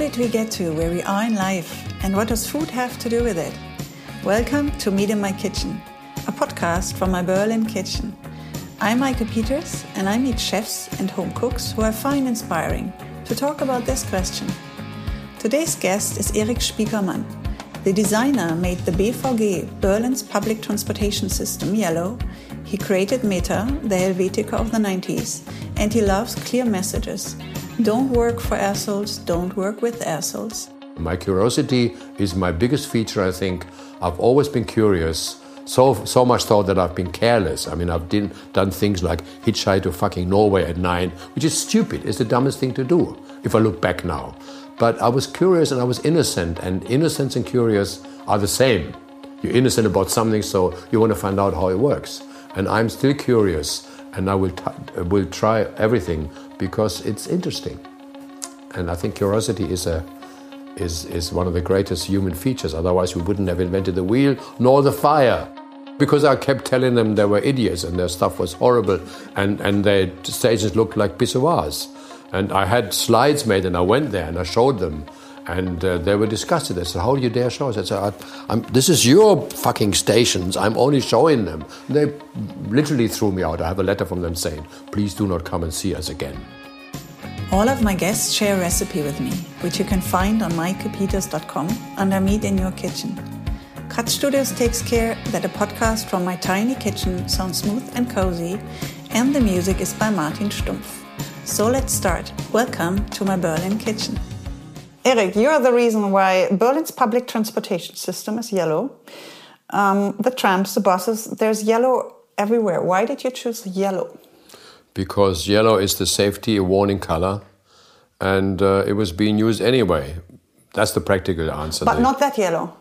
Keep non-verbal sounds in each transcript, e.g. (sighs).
did we get to where we are in life, and what does food have to do with it? Welcome to Meet in My Kitchen, a podcast from my Berlin kitchen. I'm Maike Peters, and I meet chefs and home cooks who I find inspiring to talk about this question. Today's guest is Erik Spiekermann. The designer made the BVG, Berlin's public transportation system, yellow. He created Meta, the Helvetica of the 90s, and he loves clear messages. Don't work for assholes, don't work with assholes. My curiosity is my biggest feature, I think. I've always been curious so so much so that I've been careless. I mean, I've did, done things like hitchhike to fucking Norway at nine, which is stupid. It's the dumbest thing to do if I look back now. But I was curious and I was innocent, and innocence and curious are the same. You're innocent about something, so you want to find out how it works. And I'm still curious, and I will will try everything because it's interesting. And I think curiosity is a is, is one of the greatest human features. Otherwise, we wouldn't have invented the wheel nor the fire because I kept telling them they were idiots and their stuff was horrible and, and their stations looked like pissoirs. And I had slides made and I went there and I showed them and uh, they were disgusted. They said, How do you dare show us? I said, This is your fucking stations. I'm only showing them. They literally threw me out. I have a letter from them saying, Please do not come and see us again. All of my guests share a recipe with me, which you can find on maikepeters.com under Meet in Your Kitchen. Cut Studios takes care that a podcast from my tiny kitchen sounds smooth and cozy, and the music is by Martin Stumpf. So let's start. Welcome to my Berlin kitchen. Erik, you are the reason why Berlin's public transportation system is yellow. Um, the trams, the buses, there's yellow everywhere. Why did you choose yellow? Because yellow is the safety warning color, and uh, it was being used anyway. That's the practical answer. But not that yellow.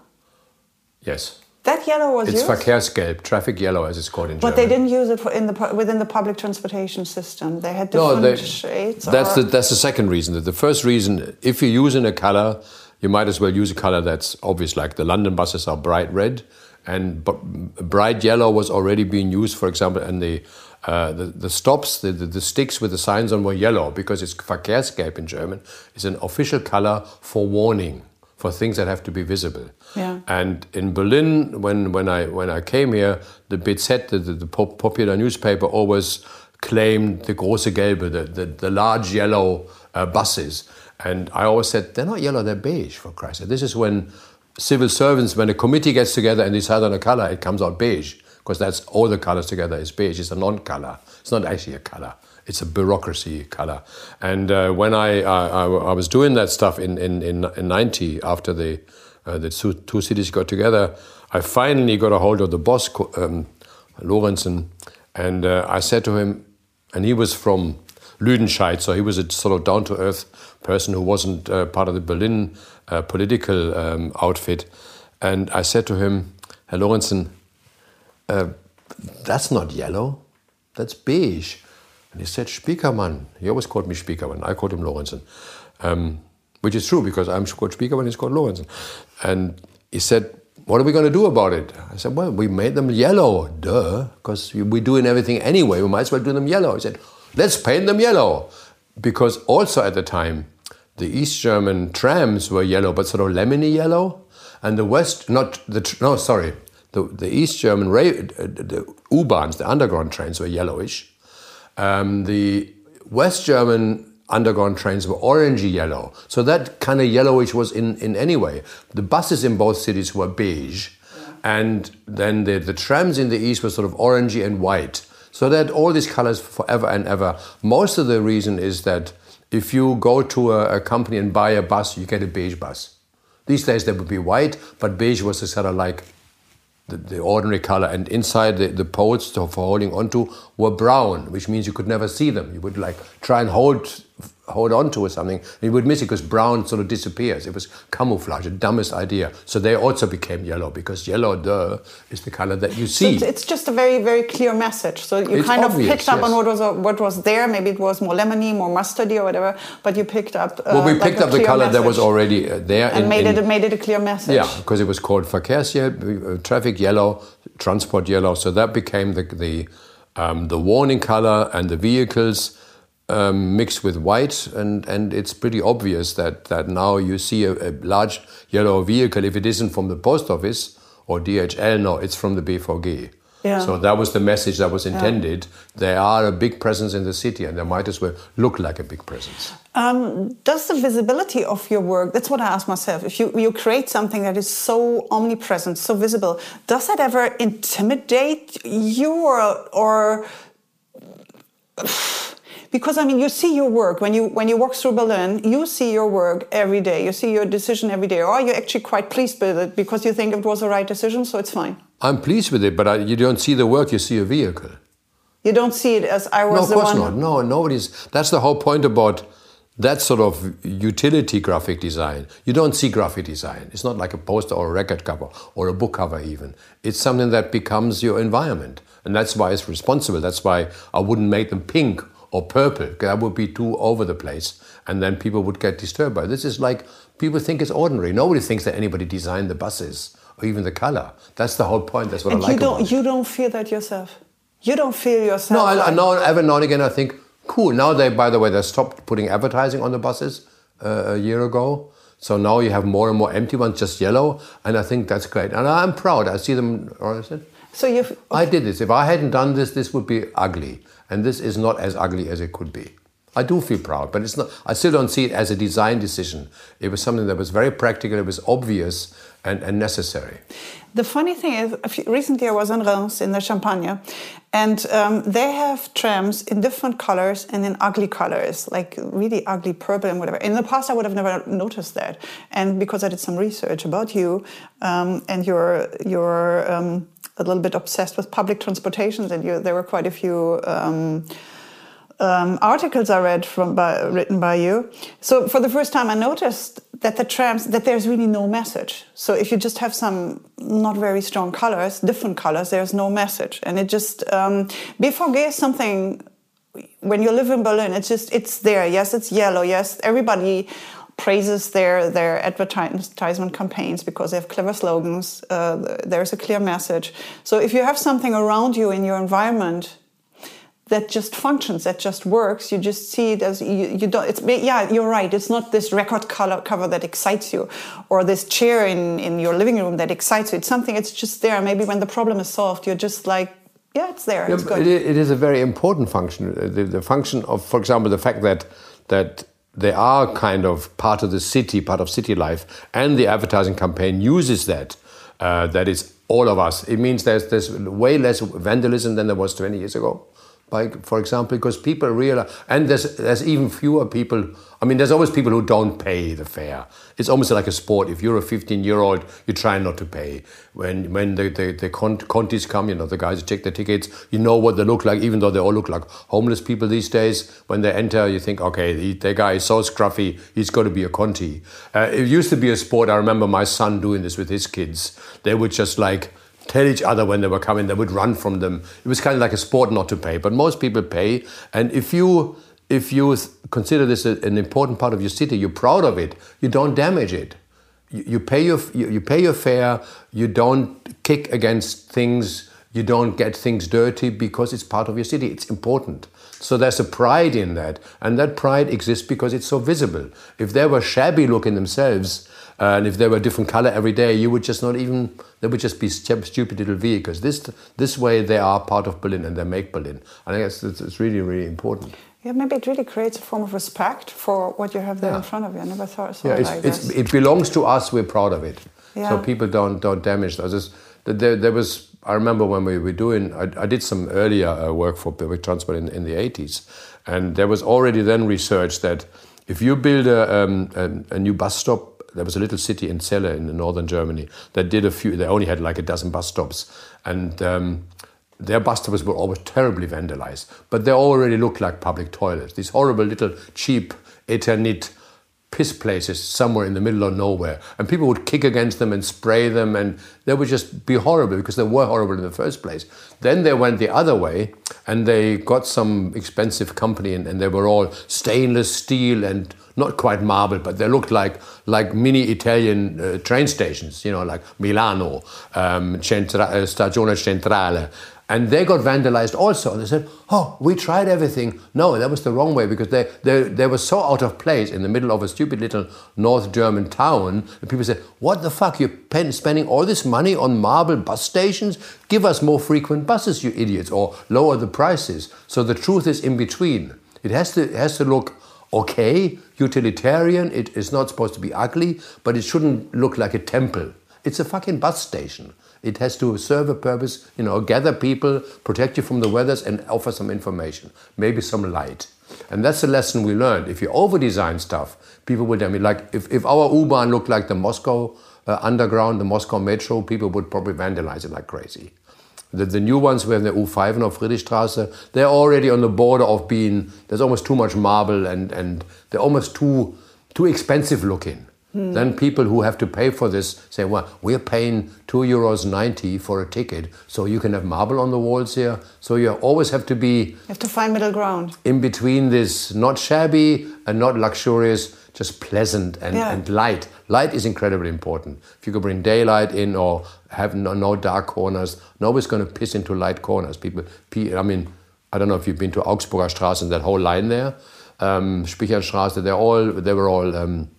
Yes. That yellow was it's used? Verkehrsgelb, traffic yellow as it's called in but German. But they didn't use it for in the within the public transportation system. They had different no, they, shades. That's the that's the second reason. The first reason, if you're using a color, you might as well use a color that's obvious. Like the London buses are bright red, and bright yellow was already being used, for example, and the uh, the, the stops, the, the, the, sticks with the signs on were yellow because it's Verkehrsgelb in German. It's an official color for warning for things that have to be visible. Yeah. And in Berlin, when, when, I, when I came here, the BZ, the, the, the popular newspaper, always claimed the große gelbe, the, the, the large yellow uh, buses. And I always said, they're not yellow, they're beige, for Christ's sake. This is when civil servants, when a committee gets together and decide on a color, it comes out beige, because that's all the colors together is beige. It's a non-color. It's not actually a color it's a bureaucracy color. And uh, when I, I, I, was doing that stuff in, in, in, in 90, after the, uh, the two, two, cities got together, I finally got a hold of the boss, um, Lorenzen, and uh, I said to him, and he was from Lüdenscheid, so he was a sort of down to earth person who wasn't uh, part of the Berlin uh, political um, outfit. And I said to him, Herr Lorenzen, uh, that's not yellow, that's beige. And he said, Spiekermann. He always called me Spiekermann. I called him Lorenzen. Um, which is true because I'm called Spiekermann, he's called Lorenzen. And he said, what are we going to do about it? I said, well, we made them yellow. Duh, because we're doing everything anyway. We might as well do them yellow. He said, let's paint them yellow. Because also at the time, the East German trams were yellow, but sort of lemony yellow. And the West, not the, no, sorry, the, the East German uh, the U-Bahns, the underground trains were yellowish. Um, the West German underground trains were orangey yellow. So that kind of yellowish was in, in any way. The buses in both cities were beige. And then the, the trams in the east were sort of orangey and white. So that all these colors forever and ever. Most of the reason is that if you go to a, a company and buy a bus, you get a beige bus. These days they would be white, but beige was a sort of like the, the, ordinary color, and inside the, the poles for holding onto were brown, which means you could never see them. You would like try and hold hold on to or something, and you would miss it because brown sort of disappears. It was camouflage, the dumbest idea. So they also became yellow because yellow, duh, is the color that you see. So it's just a very, very clear message. So you it's kind obvious, of picked up yes. on what was what was there. Maybe it was more lemony, more mustardy, or whatever. But you picked up. Uh, well, we picked up the color message. that was already uh, there and in, made in, it made it a clear message. Yeah, because it was called Verkehrsgelb, uh, traffic yellow, transport yellow. So that became the the um, the warning color, and the vehicles um, mixed with white, and, and it's pretty obvious that, that now you see a, a, large yellow vehicle. If it isn't from the post office or DHL, no, it's from the BVG. Yeah. So that was the message that was intended. Yeah. They are a big presence in the city, and they might as well look like a big presence. Um, does the visibility of your work? That's what I ask myself. If you you create something that is so omnipresent, so visible, does that ever intimidate you, or, or because I mean, you see your work when you when you walk through Berlin. You see your work every day. You see your decision every day. Or you're you actually quite pleased with it because you think it was the right decision, so it's fine? I'm pleased with it, but I, you don't see the work. You see a vehicle. You don't see it as I was. No, of course not. No, nobody's. That's the whole point about that sort of utility graphic design. You don't see graphic design. It's not like a poster or a record cover or a book cover, even. It's something that becomes your environment. And that's why it's responsible. That's why I wouldn't make them pink or purple. That would be too over the place, and then people would get disturbed by it. This is like people think it's ordinary. Nobody thinks that anybody designed the buses or even the color. That's the whole point. That's what and I like. You don't. You don't feel that yourself. You don't feel yourself. No, I. I know. Every now and again, I think, cool. Now they, by the way, they stopped putting advertising on the buses uh, a year ago. So now you have more and more empty ones, just yellow, and I think that's great. And I'm proud. I see them. So you. I did this. If I hadn't done this, this would be ugly and this is not as ugly as it could be. I do feel proud, but it's not. I still don't see it as a design decision. It was something that was very practical. It was obvious and, and necessary. The funny thing is, recently I was in Reims in the Champagne, and um, they have trams in different colors and in ugly colors, like really ugly purple and whatever. In the past, I would have never noticed that, and because I did some research about you um, and your your um, a little bit obsessed with public transportation, and you, there were quite a few um, articles I read from by, written by you. So for the first time, I noticed that the trams that there's really no message. So if you just have some not very strong colors, different colors, there's no message, and it just um, BVG is something. When you live in Berlin, it's just it's there. Yes, it's yellow. Yes, everybody praises their their advertisement campaigns because they have clever slogans. Uh, there's a clear message. So if you have something around you in your environment that just functions, that just works, you just see it as you, you don't. It's yeah, you're right. It's not this record color cover that excites you, or this chair in in your living room that excites you. It's something. It's just there. Maybe when the problem is solved, you're just like yeah, it's there. It's yeah, it is a very important function. The, the, function of, for example, the fact that that they are kind of part of the city, part of city life, and the advertising campaign uses that. Uh, that is all of us. It means there's there's way less vandalism than there was 20 years ago by, for example, because people realize, and there's there's even fewer people. I mean, there's always people who don't pay the fare. It's almost like a sport. If you're a 15 year old, you try not to pay. When when the the, the contis come, you know, the guys check the tickets, you know what they look like, even though they all look like homeless people these days. When they enter, you think, okay, the, the guy is so scruffy, he's got to be a conti. Uh, it used to be a sport. I remember my son doing this with his kids. They would just like tell each other when they were coming, they would run from them. It was kind of like a sport not to pay, but most people pay. And if you if you consider this an important part of your city, you're proud of it, you don't damage it. You, pay your you, you pay your fare. You don't kick against things. You don't get things dirty because it's part of your city. It's important. So there's a pride in that, and that pride exists because it's so visible. If they were shabby looking themselves, and if they were different color every day, you would just not even, they would just be stupid little vehicles. This, this way they are part of Berlin and they make Berlin. I think it's, it's, it's really, really important. Yeah, maybe it really creates a form of respect for what you have there yeah. in front of you. I never thought saw yeah, it like this. It belongs to us. We're proud of it. Yeah. So people don't don't damage those. There, there was. I remember when we were doing. I, I did some earlier uh, work for public transport in, in the 80s, and there was already then research that if you build a, um, a, a new bus stop there was a little city in Celle in northern Germany that did a few. They only had like a dozen bus stops, and um, their bus stops were always terribly vandalized. But they already looked like public toilets. These horrible little cheap Eternit piss places somewhere in the middle of nowhere, and people would kick against them and spray them, and they would just be horrible because they were horrible in the first place. Then they went the other way, and they got some expensive company, and, and they were all stainless steel and not quite marble, but they looked like like mini Italian uh, train stations, you know, like Milano, um, Centra- uh, Stazione Centrale. And they got vandalized also. And they said, oh, we tried everything. No, that was the wrong way because they, they, they were so out of place in the middle of a stupid little North German town. And people said, what the fuck, you're spending all this money on marble bus stations? Give us more frequent buses, you idiots, or lower the prices. So the truth is in between. It has to, it has to look okay, utilitarian. It is not supposed to be ugly, but it shouldn't look like a temple. It's a fucking bus station. It has to serve a purpose, you know, gather people, protect you from the weathers, and offer some information, maybe some light. And that's the lesson we learned. If you over design stuff, people will tell me, like, if, if our U-Bahn looked like the Moscow uh, underground, the Moscow metro, people would probably vandalize it like crazy. The, the new ones, we have in the U5 and Friedrichstraße, they're already on the border of being, there's almost too much marble and, and they're almost too, too expensive looking. Hmm. Then people who have to pay for this say, well, we're paying two euros ninety for a ticket, so you can have marble on the walls here. So you always have to be. You have to find middle ground. In between this, not shabby and not luxurious, just pleasant and, yeah. and light. Light is incredibly important. If you could bring daylight in or have no, no dark corners, nobody's going to piss into light corners. People, I mean, I don't know if you've been to Augsburger Straße and that whole line there, um, Spicherstraße. They're all they were all. Um,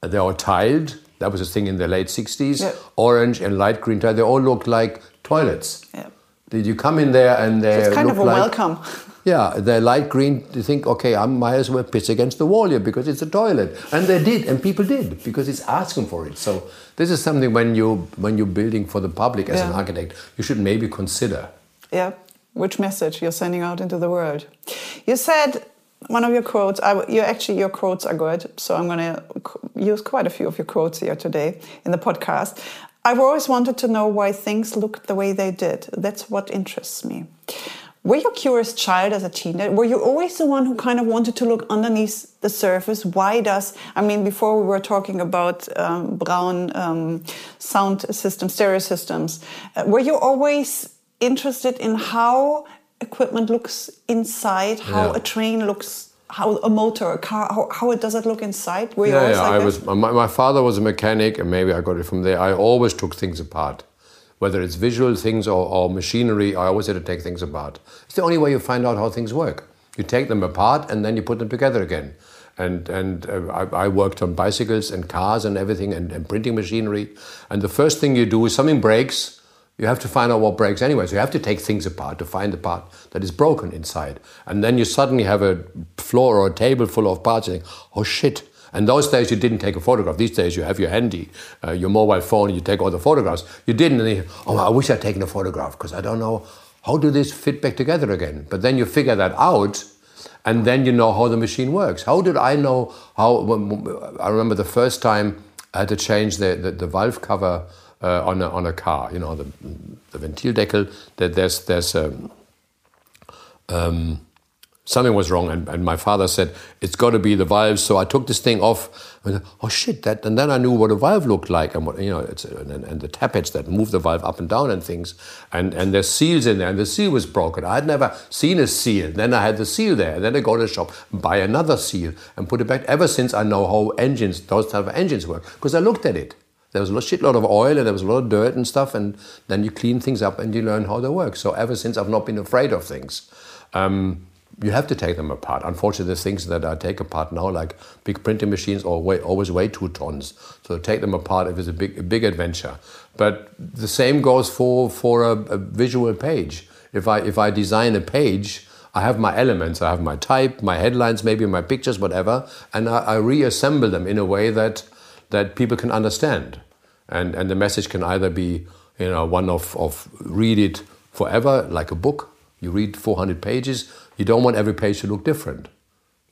they are tiled. That was a thing in the late 60s. Yeah. Orange and light green tile. They all look like toilets. Yeah. Did you come in there and they so it's kind of a like, welcome. Yeah, they're light green. You think, okay, I might as well piss against the wall here because it's a toilet, and they did, and people did because it's asking for it. So this is something when you when you're building for the public as yeah. an architect, you should maybe consider. Yeah, which message you're sending out into the world. You said one of your quotes. I, you actually your quotes are good, so I'm going to use quite a few of your quotes here today in the podcast. I've always wanted to know why things looked the way they did. That's what interests me. Were you a curious child as a teenager? Were you always the one who kind of wanted to look underneath the surface? Why does, I mean, before we were talking about um, Braun um, sound systems, stereo systems, uh, were you always interested in how equipment looks inside, how yeah. a train looks, how a motor, a car, how, how it does it look inside? Were yeah, yeah. Like I was. My, my father was a mechanic, and maybe I got it from there. I always took things apart, whether it's visual things or, or machinery. I always had to take things apart. It's the only way you find out how things work. You take them apart and then you put them together again and and uh, I, I, worked on bicycles and cars and everything and, and, printing machinery. And the first thing you do is something breaks, you have to find out what breaks anyway. So you have to take things apart to find the part that is broken inside. And then you suddenly have a floor or a table full of parts and think, oh shit. And those days you didn't take a photograph. These days you have your handy, uh, your mobile phone, you take all the photographs. You didn't, you, oh, I wish I'd taken a photograph because I don't know how do this fit back together again. But then you figure that out, and then you know how the machine works. How did I know how? I remember the first time I had to change the, the, the valve cover uh, on, a, on a car. You know, the, the Ventildeckel, that there's, there's um, um, something was wrong. And, and, my father said, it's got to be the valve. So I took this thing off. And, oh shit! That, and then I knew what a valve looked like, and what you know, and, and the tappets that move the valve up and down and things. And and there's seals in there, and the seal was broken. I had never seen a seal. Then I had the seal there, and then I go to the shop, buy another seal, and put it back. Ever since I know how engines, those type of engines work, because I looked at it. There was a shitload of oil and there was a lot of dirt and stuff, and then you clean things up and you learn how they work. So ever since I've not been afraid of things. Um, you have to take them apart. Unfortunately, there's things that I take apart now, like big printing machines, or weigh, always weigh two tons. So take them apart if it's a big, a big adventure. But the same goes for for a, a visual page. If I if I design a page, I have my elements. I have my type, my headlines, maybe my pictures, whatever, and I, I reassemble them in a way that that people can understand. And, and the message can either be you know, one of, of read it forever, like a book. You read 400 pages. You don't want every page to look different.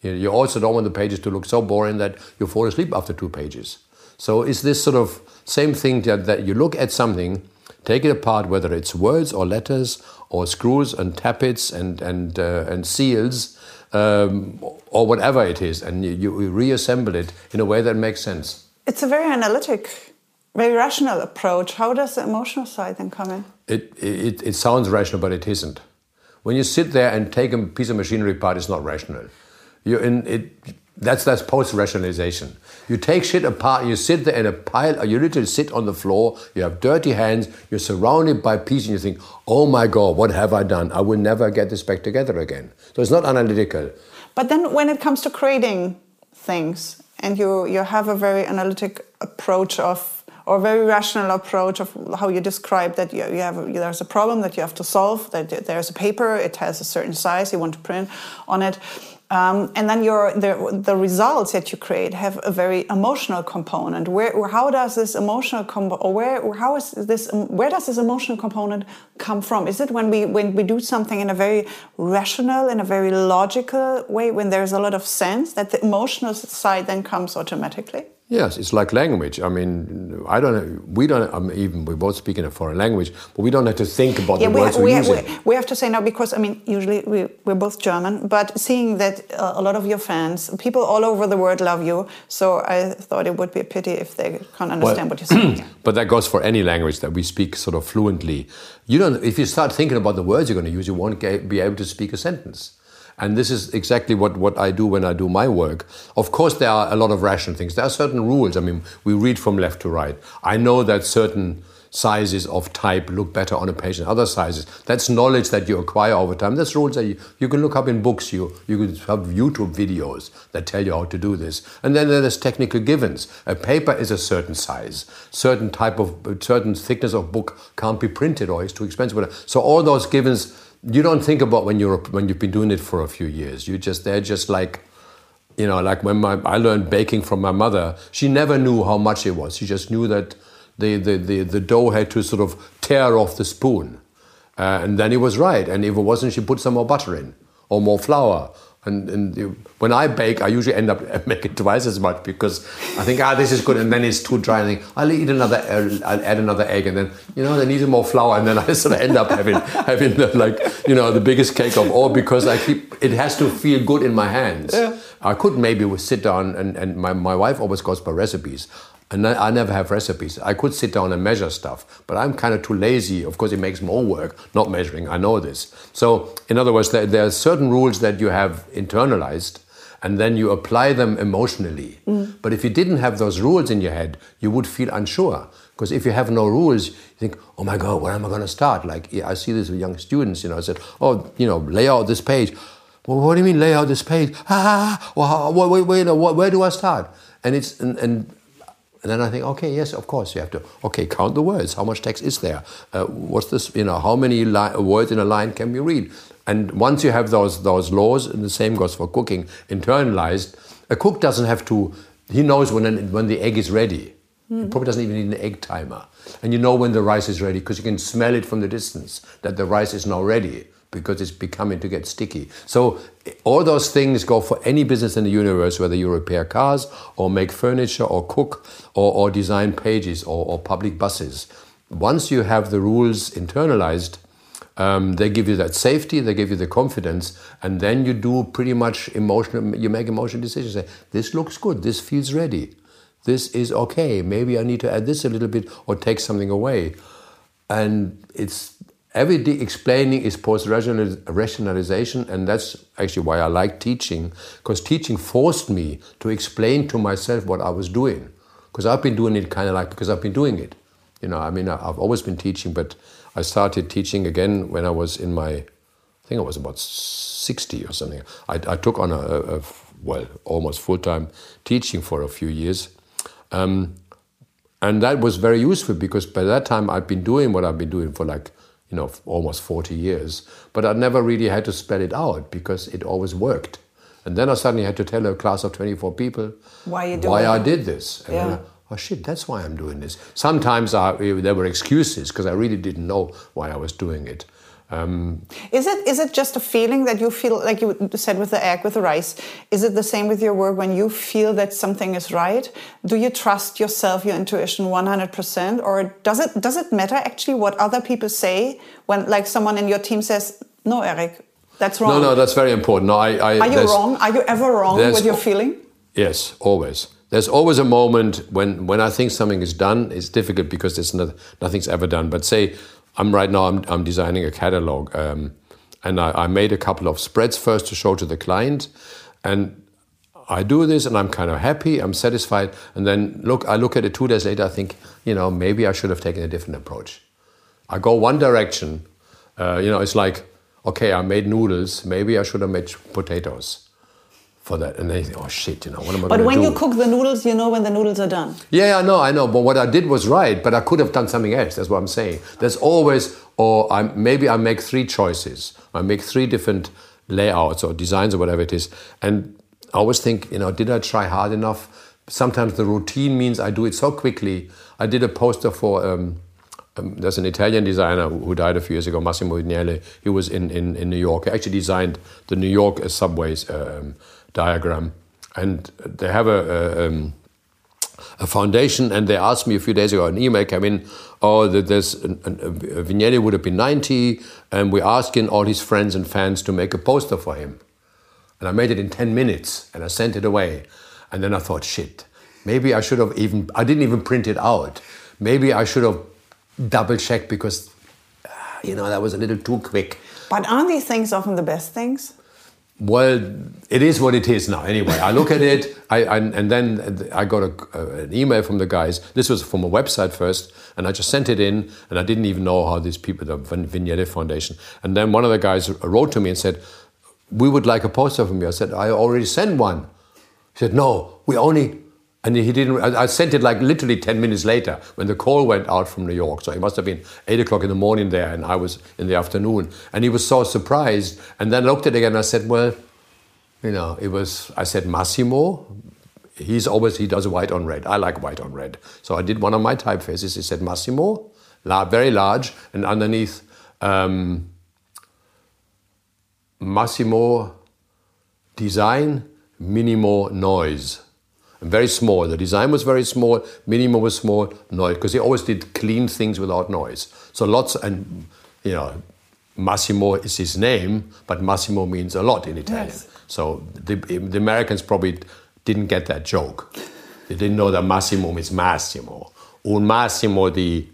You, also don't want the pages to look so boring that you fall asleep after two pages. So it's this sort of same thing that, that you look at something, take it apart, whether it's words or letters or screws and tappets and, and, uh, and seals um, or whatever it is, and you, you reassemble it in a way that makes sense it's a very analytic, very rational approach. How does the emotional side then come in? It, it, it sounds rational, but it isn't. When you sit there and take a piece of machinery apart, it's not rational. You in it. That's that's post rationalization. You take shit apart. You sit there in a pile. You literally sit on the floor. You have dirty hands. You're surrounded by pieces, and you think, "Oh my God, what have I done? I will never get this back together again." So it's not analytical. But then, when it comes to creating things, and you you have a very analytic approach of or very rational approach of how you describe that you, you have there's a problem that you have to solve that there's a paper it has a certain size you want to print on it um, and then your the, the results that you create have a very emotional component. Where, how does this emotional or where how is this where does this emotional component come from? Is it when we when we do something in a very rational in a very logical way when there's a lot of sense that the emotional side then comes automatically? Yes, it's like language. I mean, I don't know. We don't I mean, even. we both speak in a foreign language, but we don't have to think about yeah, the we words we're using. We, we have to say now because I mean, usually we, we're both German, but seeing that uh, a lot of your fans, people all over the world love you, so I thought it would be a pity if they can't understand well, what you're saying. (clears throat) but that goes for any language that we speak sort of fluently. You don't. If you start thinking about the words you're going to use, you won't be able to speak a sentence. And this is exactly what, what I do when I do my work. Of course, there are a lot of rational things. There are certain rules. I mean, we read from left to right. I know that certain sizes of type look better on a page than other sizes. That's knowledge that you acquire over time. That's rules that you, you can look up in books. You, you can have YouTube videos that tell you how to do this. And then there's technical givens. A paper is a certain size. Certain type of, certain thickness of book can't be printed or it's too expensive. So all those givens you don't think about when you're when you've been doing it for a few years. You just they're just like you know like when my, I learned baking from my mother. She never knew how much it was. She just knew that the the the, the dough had to sort of tear off the spoon, uh, and then it was right. And if it wasn't, she put some more butter in or more flour and, and, when I bake, I usually end up (laughs) making twice as much because I think, ah, this is good, and then it's too dry. And I think, I'll eat another, I'll add another egg, and then you know, they need more flour, and then (laughs) I sort of end up having (laughs) having the, like you know the biggest cake of all because I keep it has to feel good in my hands. Yeah. I could maybe sit down, and, and my, my wife always goes by recipes. And I never have recipes. I could sit down and measure stuff, but I'm kind of too lazy. Of course, it makes more work not measuring. I know this. So, in other words, there, there are certain rules that you have internalized, and then you apply them emotionally. Mm. But if you didn't have those rules in your head, you would feel unsure. Because if you have no rules, you think, oh my God, where am I going to start? Like, I see this with young students, you know, I said, oh, you know, lay out this page. Well, what do you mean lay out this page? Ah, well, wait, wait, wait, where do I start? And it's, and, and and then I think, okay, yes, of course, you have to, okay, count the words. How much text is there? Uh, what's this, you know, how many words in a line can we read? And once you have those, those laws, and the same goes for cooking, internalized, a cook doesn't have to, he knows when, when the egg is ready. Mm. He probably doesn't even need an egg timer. And you know when the rice is ready because you can smell it from the distance that the rice is now ready because it's becoming to get sticky. So all those things go for any business in the universe, whether you repair cars or make furniture or cook or, or design pages or, or, public buses. Once you have the rules internalized, um, they give you that safety, they give you the confidence, and then you do pretty much emotional. You make emotional decisions. Say, this looks good. This feels ready. This is okay. Maybe I need to add this a little bit or take something away, and it's every explaining is post rationalization, and that's actually why I like teaching, because teaching forced me to explain to myself what I was doing, because I've been doing it kind of like because I've been doing it. You know, I mean, I've always been teaching, but I started teaching again when I was in my, I think I was about 60 or something. I, I took on a, a, well, almost full time teaching for a few years. Um, and that was very useful because by that time I'd been doing what I've been doing for like you know, almost 40 years. But I never really had to spell it out because it always worked. And then I suddenly had to tell a class of 24 people why, why I did this. And yeah. oh shit, that's why I'm doing this. Sometimes I, eh, there were excuses because I really didn't know why I was doing it. Um, is it is it just a feeling that you feel like you said with the egg with the rice? Is it the same with your work when you feel that something is right? Do you trust yourself, your intuition, one hundred percent, or does it does it matter actually what other people say when like someone in your team says, "No, Erik, that's wrong." No, no, that's very important. No, I, I are you wrong? Are you ever wrong with your feeling? Yes, always. There's always a moment when when I think something is done. It's difficult because it's not, nothing's ever done. But say I'm right now. I'm, I'm designing a catalog, um, and I, I, made a couple of spreads first to show to the client, and I do this and I'm kind of happy, I'm satisfied. And then look, I look at it two days later, I think, you know, maybe I should have taken a different approach. I go one direction. Uh, you know, it's like, okay, I made noodles, maybe I should have made potatoes for that. And they think, oh shit, you know, what am I But when do? you cook the noodles, you know when the noodles are done. Yeah, I know, I know. But what I did was right, but I could have done something else. That's what I'm saying. There's always, or I, maybe I make three choices. I make three different layouts or designs or whatever it is. And I always think, you know, did I try hard enough? Sometimes the routine means I do it so quickly. I did a poster for, um, um, there's an Italian designer who died a few years ago, Massimo Vignelli. He was in, in, in New York. He actually designed the New York uh, subways um, diagram. And they have a, a, um, a foundation, and they asked me a few days ago, an email came in, oh, there's, an, an, uh, Vignelli would have been 90, and we're asking all his friends and fans to make a poster for him. And I made it in 10 minutes, and I sent it away. And then I thought, shit, maybe I should have even, I didn't even print it out. Maybe I should have double checked because, uh, you know, that was a little too quick. But aren't these things often the best things? Well, it is what it is now. Anyway, I look at it, I, I, and then I got a, an email from the guys. This was from a website first, and I just sent it in, and I didn't even know how these people, the Vignelli Foundation. And then one of the guys wrote to me and said, "We would like a poster from you." I said, "I already sent one." He said, "No, we only." And he didn't. I sent it like literally ten minutes later when the call went out from New York. So it must have been eight o'clock in the morning there, and I was in the afternoon. And he was so surprised. And then I looked at it again. and I said, "Well, you know, it was." I said, "Massimo." He's always he does white on red. I like white on red. So I did one of my typefaces. He said Massimo, very large, and underneath um, Massimo design, minimo noise. And very small. The design was very small, minimo was small, noise, because he always did clean things without noise. So lots, and you know, Massimo is his name, but Massimo means a lot in Italian. Yes. So the, the Americans probably didn't get that joke. They didn't know that Massimo means Massimo. Un Massimo di,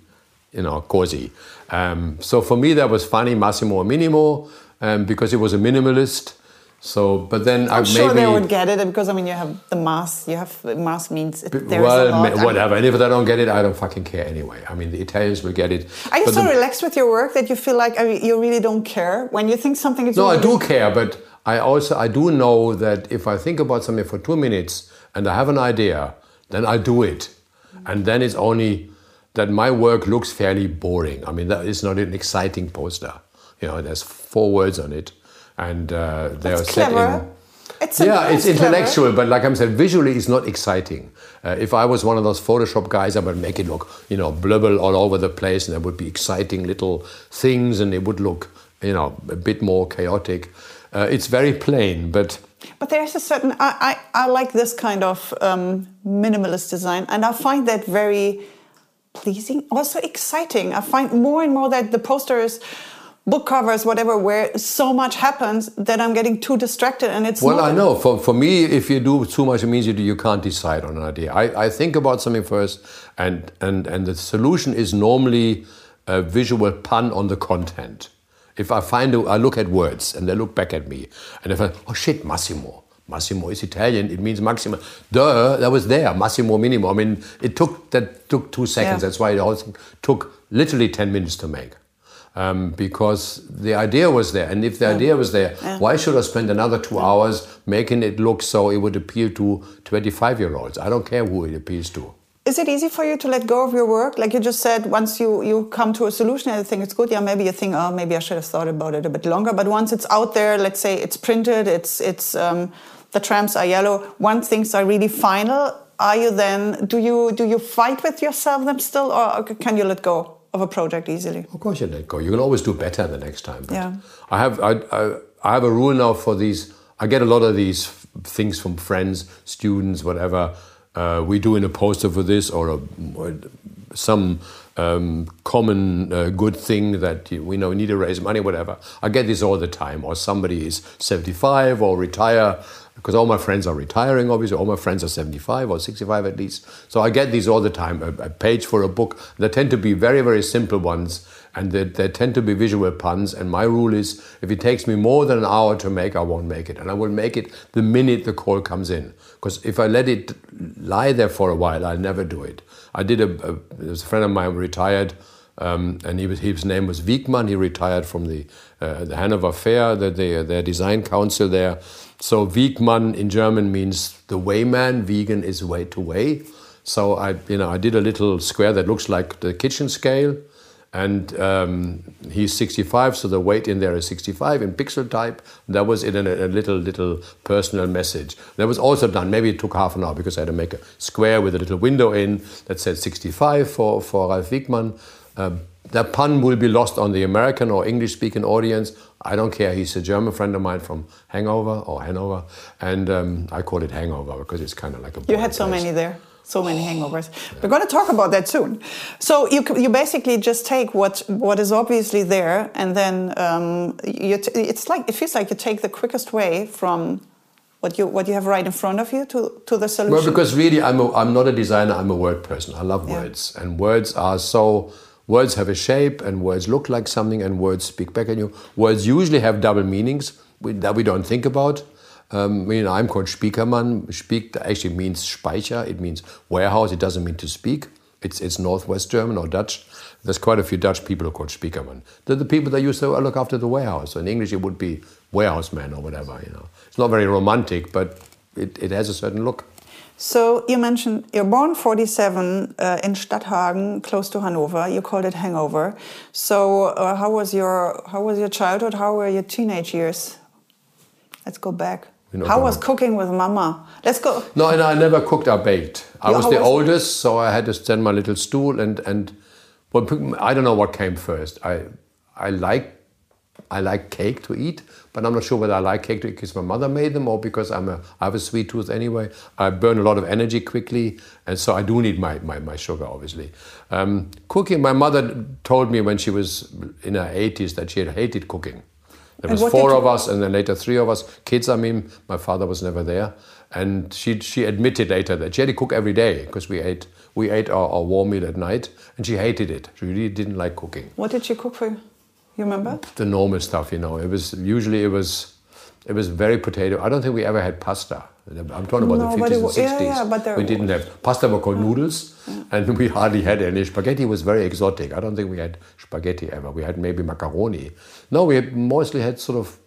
you know, così. Um, so for me, that was funny, Massimo Minimo, um, because he was a minimalist. So, but then I'm I sure maybe they would get it because I mean you have the mass. You have mass means it, there is well, a lot. ma- I mean, whatever. And if they don't get it, I don't fucking care anyway. I mean, the Italians will get it. Are you so the- relaxed with your work that you feel like I mean, you really don't care when you think something is? No, I do care, but I also I do know that if I think about something for two minutes and I have an idea, then I do it, and then it's only that my work looks fairly boring. I mean, that is not an exciting poster. You know, there's four words on it, and uh, they are It's set in. It's Yeah, it's clever. intellectual, but like I'm saying, visually it's not exciting. Uh, if I was one of those Photoshop guys, I would make it look, you know, blubble all over the place, and there would be exciting little things, and it would look, you know, a bit more chaotic. Uh, it's very plain, but But there's a certain I, I, I like this kind of um, minimalist design, and I find that very pleasing, also exciting. I find more and more that the posters, book covers, whatever, where so much happens that I'm getting too distracted, and it's well, I know. For, for me, if you do too much, it means you, you can't decide on an idea. I, I think about something first, and, and, and the solution is normally a visual pun on the content. If I find, a, I look at words and they look back at me, and if I, oh shit, Massimo. Massimo is Italian. It means maximum. Duh, that was there. Massimo Minimo. I mean, it took that took two seconds. Yeah. That's why it also took literally ten minutes to make, um, because the idea was there. And if the idea was there, why should I spend another two hours making it look so it would appeal to twenty-five-year-olds? I don't care who it appeals to. Is it easy for you to let go of your work? Like you just said, once you, you come to a solution and you think it's good, yeah, maybe you think, oh, maybe I should have thought about it a bit longer. But once it's out there, let's say it's printed, it's it's um, the trams are yellow. Once things are really final, are you then do you do you fight with yourself them still, or can you let go of a project easily? Of course, you let go. You can always do better the next time. But Yeah. I have I, I, I have a rule now for these. I get a lot of these f- things from friends, students, whatever. Uh, we do in a poster for this or, a, or some um, common uh, good thing that you, we know we need to raise money, whatever. I get this all the time. Or somebody is 75 or retire because all my friends are retiring. Obviously, all my friends are 75 or 65 at least. So I get these all the time. A, a page for a book. They tend to be very very simple ones. and they, they tend to be visual puns. And my rule is, if it takes me more than an hour to make, I won't make it, and I will make it the minute the call comes in. Because if I let it lie there for a while, I'll never do it. I did a, a there's a friend of mine retired. Um, and he was, his name was Wiegmann. He retired from the, uh, the Hanover Fair, the, the, their design council there. So Wiegmann in German means the weighman. Wiegen is way to weigh. So I, you know, I did a little square that looks like the kitchen scale, and um, he's 65, so the weight in there is 65 in pixel type. That was in a, a, little little personal message. That was also done. Maybe it took half an hour because I had to make a square with a little window in that said 65 for for Ralf Wiegmann. Uh, that pun will be lost on the American or English speaking audience. I don't care. He's a German friend of mine from Hangover or Hanover, and um, I call it Hangover because it's kind of like a. You had so place. many there so many (sighs) hangovers. We're going to talk about that soon. So you you basically just take what what is obviously there, and then um, you it's like it feels like you take the quickest way from what you what you have right in front of you to to the solution. Well, because really, I'm a, I'm not a designer. I'm a word person. I love yeah. words, and words are so. Words have a shape, and words look like something, and words speak back at you. Words usually have double meanings that we don't think about. Um, I mean, I'm called Spiekermann. Speak actually means Speicher. It means warehouse. It doesn't mean to speak. It's, it's Northwest German or Dutch. There's quite a few Dutch people who are called Spiekermann. They're the people that used to look after the warehouse. So in English, it would be warehouse man or whatever. You know, it's not very romantic, but it, it has a certain look. So you mentioned you're born 47 uh, in Stadthagen, close to Hanover. You called it Hangover. So uh, how was your how was your childhood? How were your teenage years? Let's go back. How was cooking with mama? Let's go. No, and I never cooked or baked. I was the was oldest, so I had to stand my little stool and and well, I don't know what came first. I I like I like cake to eat, but I'm not sure whether I like cake because my mother made them or because I'm a I have a sweet tooth anyway. I burn a lot of energy quickly, and so I do need my my, my sugar obviously. Um, cooking. My mother told me when she was in her 80s that she had hated cooking there was four of us, and then later three of us. Kids, I mean, my father was never there, and she she admitted later that she had to cook every day because we ate we ate our, our warm meal at night, and she hated it. She really didn't like cooking. What did she cook for you? You remember? The normal stuff, you know. It was usually it was it was very potato. I don't think we ever had pasta. I'm talking about no, the 50s and 60s. Yeah, yeah, but we didn't have pasta were called noodles, yeah. and we hardly had any. Spaghetti was very exotic. I don't think we had spaghetti ever. We had maybe macaroni. No, we had mostly had sort of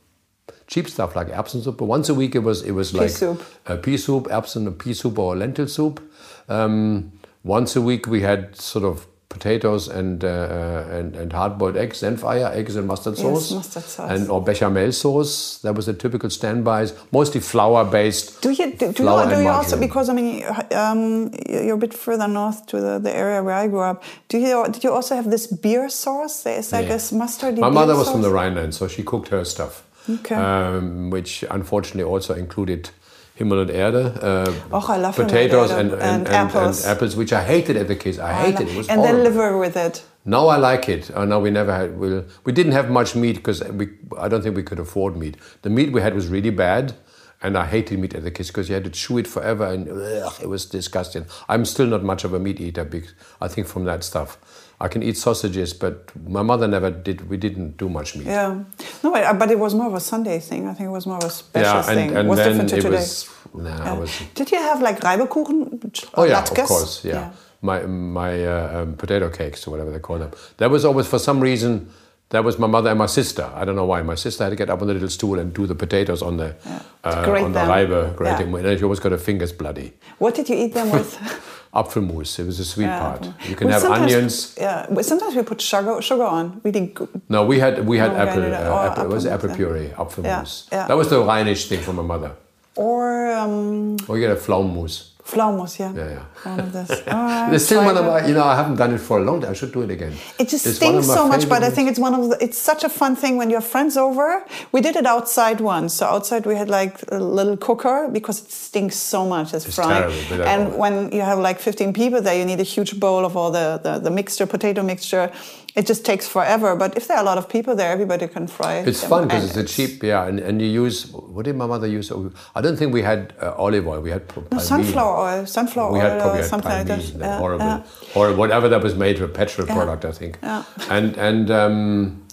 cheap stuff like Erbsensoup. But once a week it was it was pea like soup. a pea soup, Erbsen, pea soup or lentil soup. Um, once a week we had sort of potatoes and, uh, uh, and, and hard-boiled eggs, Senfeier, eggs and mustard sauce, yes, mustard sauce. and or bechamel sauce. That was the typical standbys, mostly flour-based. Do you do, do you, do you also because I mean um, you're a bit further north to the, the area where I grew up. Do you did you also have this beer sauce? There's like yeah. a mustard. My mother was sauce? from the Rhineland, so she cooked her stuff, okay. um, which unfortunately also included Himmel und Erde, uh, oh, potatoes and, and, and, apples. and, apples. which I hated at the kids. I hated it. it was and horrible. then liver with it. Now I like it. Oh, no, we never had. We, we didn't have much meat because. I don't think we could afford meat. The meat we had was really bad, and I hated meat at the kids because you had to chew it forever, and ugh, it was disgusting. I'm still not much of a meat eater. Because I think from that stuff. I can eat sausages, but my mother never did. We didn't do much meat. Yeah, no, but it was more of a Sunday thing. I think it was more of a special yeah, and, thing. And What's then different to it today? was. Nah, yeah. was, Did you have like Reibekuchen? Oh yeah, Latkes? of course. Yeah, yeah. my my uh, um, potato cakes or whatever they call them. That was always for some reason. That was my mother and my sister. I don't know why. My sister had to get up on the little stool and do the potatoes on the yeah. uh, on the Reibe grating. Yeah. And she always got her fingers bloody. What did you eat them with? (laughs) Apfelmus. It was a sweet yeah. part. You can well, have onions. Yeah, sometimes we put sugar sugar on. We did. No, we had we had no, apple. Uh, oh, apple, it was apple puree, Apfelmus. Yeah, yeah. That was the Rhinish thing from my mother. Or. Um, or you get a Pflaumenmus. Pflaumenmus, yeah. Yeah, yeah. One of this. Oh, it's still one of my, you know, I haven't done it for a long time. I should do it again. It just it's stings so much, but I think it's one of the, it's such a fun thing when you have friends over. We did it outside once. So outside we had like a little cooker because it stinks so much. It's. Terrible, and when you have like 15 people there, you need a huge bowl of all the, the, the mixture, potato mixture it just takes forever. But if there are a lot of people there, everybody can fry it. It's them, fun because and it's cheap, yeah, and, and you use, what did my mother use? I don't think we had uh, olive oil, we had No, sunflower oil, sunflower We oil, had probably or had something like that. Yeah, horrible, yeah. or whatever that was made, a petrol product, I think. Yeah. And and um,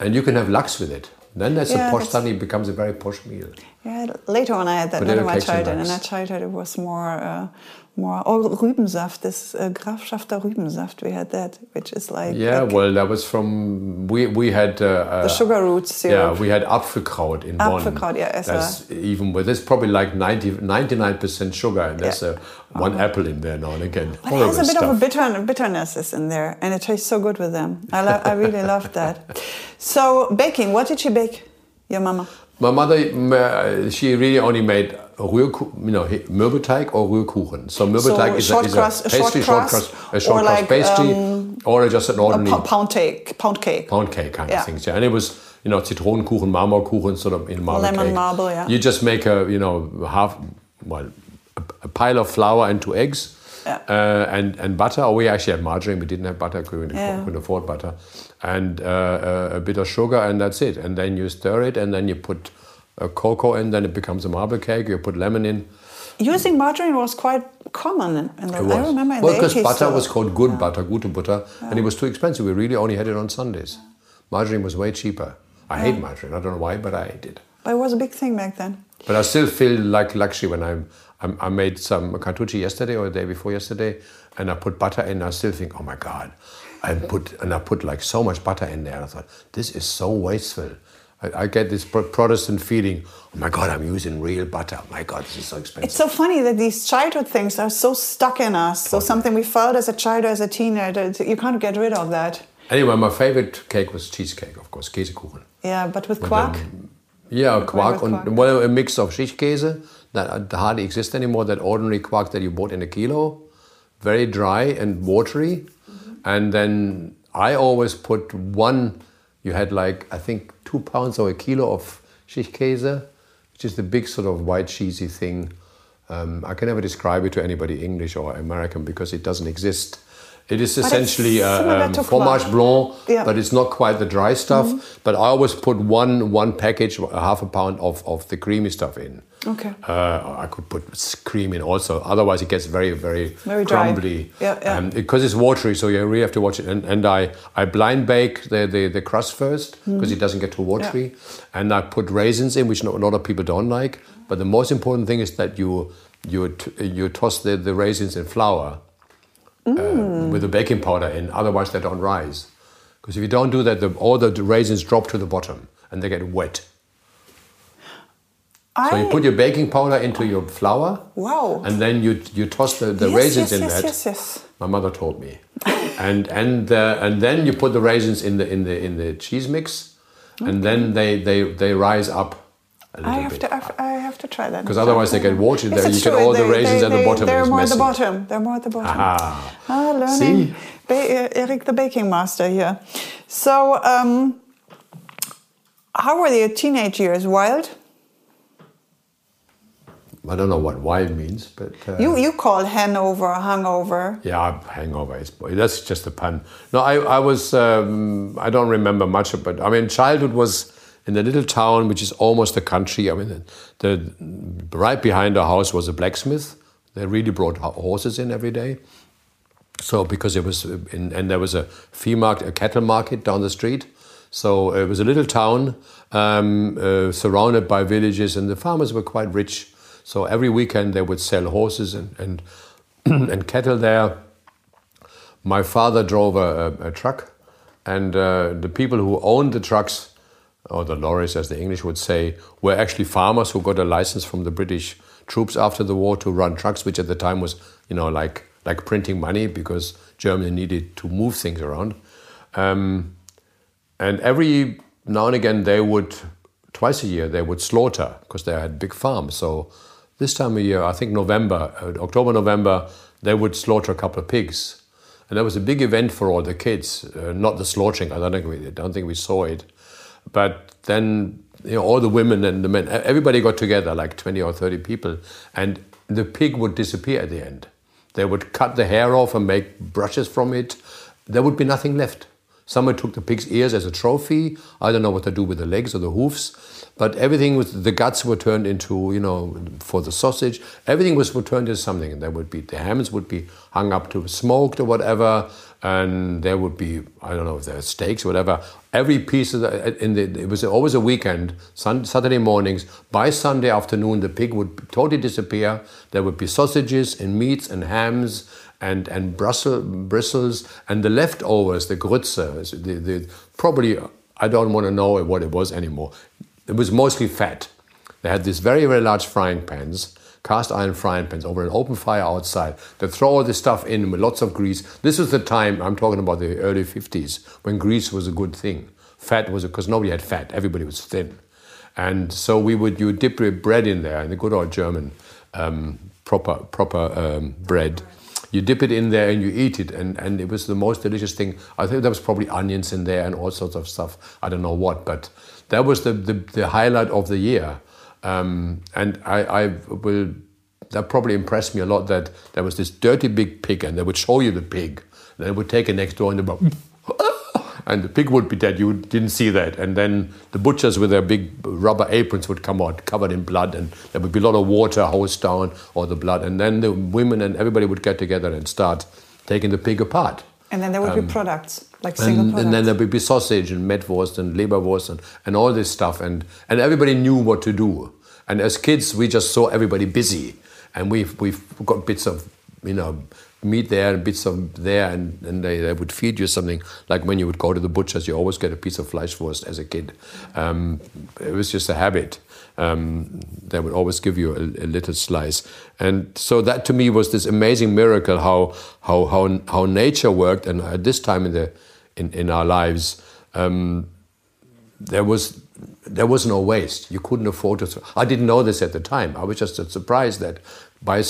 and you can have Lachs with it. Then that's Yeah, a posh. Suddenly it becomes a very posh meal. Yeah, later on I had that But not it in my childhood. In my childhood it was more, uh, more oh, Rübensaft, this uh, Grafschafter Rübensaft. We had that, which is like, Yeah, like well, that was from we we had uh, uh, the sugar root syrup. Yeah, we had Apfelkraut in Bonn. Apfelkraut, yeah, as That's even with this probably like 99 percent sugar, and there's Yeah. a one apple in there now and again. But it has a bit stuff. of a bitter, bitterness is in there, and it tastes so good with them. I, lo- I really loved that. (laughs) So baking, what did she bake, your mama? My mother, uh, she really only made Rührkuchen, you know, Mürbeteig or Rührkuchen. So Mürbeteig So is, a, is crust- a pastry, short crust, a short or crust like, pastry, um, or just an ordinary po- pound cake, pound cake. pound cake kind Yeah. of things. Yeah, and it was you know Zitronenkuchen, Marmorkuchen, sort of in marble Lemon cake. marble, yeah. You just make a you know half well a, a pile of flour and two eggs. Yeah. Uh, and and butter. Oh, we actually had margarine. We didn't have butter. We couldn't, Yeah. couldn't afford butter, and uh, uh, a bit of sugar, and that's it. And then you stir it, and then you put uh, cocoa in. Then it becomes a marble cake. You put lemon in. Using margarine was quite common in, the, It was. I remember in well, because butter so- was called good butter, gute butter, and it was too expensive. We really only had it on Sundays. Margarine was way cheaper. I hate margarine. I don't know why, but I hate it. But it was a big thing back then. But I still feel like luxury when I'm, I'm I made some cantucci yesterday or the day before yesterday, and I put butter in. I still think, oh my god, I put and I put like so much butter in there. I thought this is so wasteful. I, I get this Pro- Protestant feeling. Oh my god, I'm using real butter. Oh my god, this is so expensive. It's so funny that these childhood things are so stuck in us. So something we felt as a child, or as a teenager, you can't get rid of that. anyway, my favorite cake was cheesecake, of course, Käsekuchen. Yeah, but with quark. then- Yeah, quark with and quark. well, a mix of Schichtkäse that hardly exists anymore. That ordinary quark that you bought in a kilo, very dry and watery, Mm-hmm. and then I always put one. You had like I think two pounds or a kilo of Schichtkäse, which is the big sort of white cheesy thing. Um, I can never describe it to anybody English or American because it doesn't exist. It is essentially uh, um, fromage blanc, Yeah. But it's not quite the dry stuff. But I always put one one package, a half a pound of, of the creamy stuff in. Okay. Uh, I could put cream in also. Otherwise, it gets very very, Very crumbly. Yeah, yeah. Um, because it's watery, so you really have to watch it. And, and I, I blind bake the, the, the crust first Mm-hmm. because it doesn't get too watery. And I put raisins in, which not, a lot of people don't like. But the most important thing is that you you t- you toss the, the raisins in flour Mm. uh, with the baking powder in. Otherwise, they don't rise. Because if you don't do that, the, all the raisins drop to the bottom and they get wet. So you put your baking powder into your flour. Wow. And then you you toss the, the Yes, raisins yes, in yes, that. yes, yes. My mother told me. and and uh, and then you put the raisins in the in the in the cheese mix, and then they they they rise up I have bit. to, I have- I have to try that. 'Cause otherwise they get watered. There. You get true. all the raisins they- at the bottom They're more at the bottom. They're more at the bottom. Ah. Ah, learning. See? Ba- uh, Erik, the baking master here. So, um, how were your teenage years? Wild? I don't know what wild means, but uh, You you call hangover, hungover. Yeah, hangover. It's, that's just a pun. No, I, I was, um, I don't remember much, but I mean, childhood was in a little town which is almost a country. I mean, the, the right behind our house was a blacksmith. They really brought horses in every day. So because it was, in, and there was a flea market, a cattle market down the street. So it was a little town um, uh, surrounded by villages, and the farmers were quite rich. So every weekend they would sell horses and and, (clears throat) and cattle there. My father drove a, a, a truck, and uh, the people who owned the trucks, or the lorries as the English would say, were actually farmers who got a license from the British troops after the war to run trucks, which at the time was, you know, like like printing money because Germany needed to move things around. Um, and every now and again they would twice a year they would slaughter because they had big farms. So this time of year i think november uh, october november they would slaughter a couple of pigs. And that was a big event for all the kids uh, not the slaughtering. I don't think we I don't think we saw it but then you know all the women and the men everybody got together like 20 or 30 people and the pig would disappear at the end they would cut the hair off and make brushes from it there would be nothing left Someone took the pig's ears as a trophy. I don't know what to do with the legs or the hoofs. But everything with the guts were turned into, you know, for the sausage. Everything was turned into something. And there would be, the hams would be hung up to smoked or whatever. And there would be, I don't know if there are steaks or whatever. Every piece of the, uh, in the, it was always a weekend, sun, Saturday mornings. By Sunday afternoon, the pig would totally disappear. There would be sausages and meats and hams and and Brussels, bristles and the leftovers, the grütze, the, the, probably I don't want to know what it was anymore. It was mostly fat. They had these very very large frying pans, cast iron frying pans over an open fire outside. They throw all this stuff in with lots of grease. This was the time I'm talking about the early 50s when grease was a good thing. Fat was because nobody had fat. Everybody was thin. And so we would you dip your bread in there, in the good old German um, proper proper um, bread, you dip it in there and you eat it and, and it was the most delicious thing i think there was probably onions in there and all sorts of stuff i don't know what but that was the, the, the highlight of the year um, and I, I will that probably impressed me a lot that there was this dirty big pig and they would show you the pig and they would take it next door and they would and the pig would be dead. You didn't see that. And then the butchers with their big rubber aprons would come out covered in blood, and there would be a lot of water hosed down or the blood. And then the women and everybody would get together and start taking the pig apart. And then there would um, be products, like single and, products. And then there would be sausage and Mettwurst and Leberwurst and, and all this stuff. And, and everybody knew what to do. And as kids, we just saw everybody busy. And we've, we've got bits of, you know, meat there and bits of there, and, and they, they would feed you something. Like when you would go to the butcher's, you always get a piece of Fleischwurst as a kid. Um, it was just a habit. Um, they would always give you a, a, little slice, and so that to me was this amazing miracle how how how, how nature worked. And at this time in the in, in our lives, um, there was there was no waste. You couldn't afford to. I didn't know this at the time. I was just surprised that by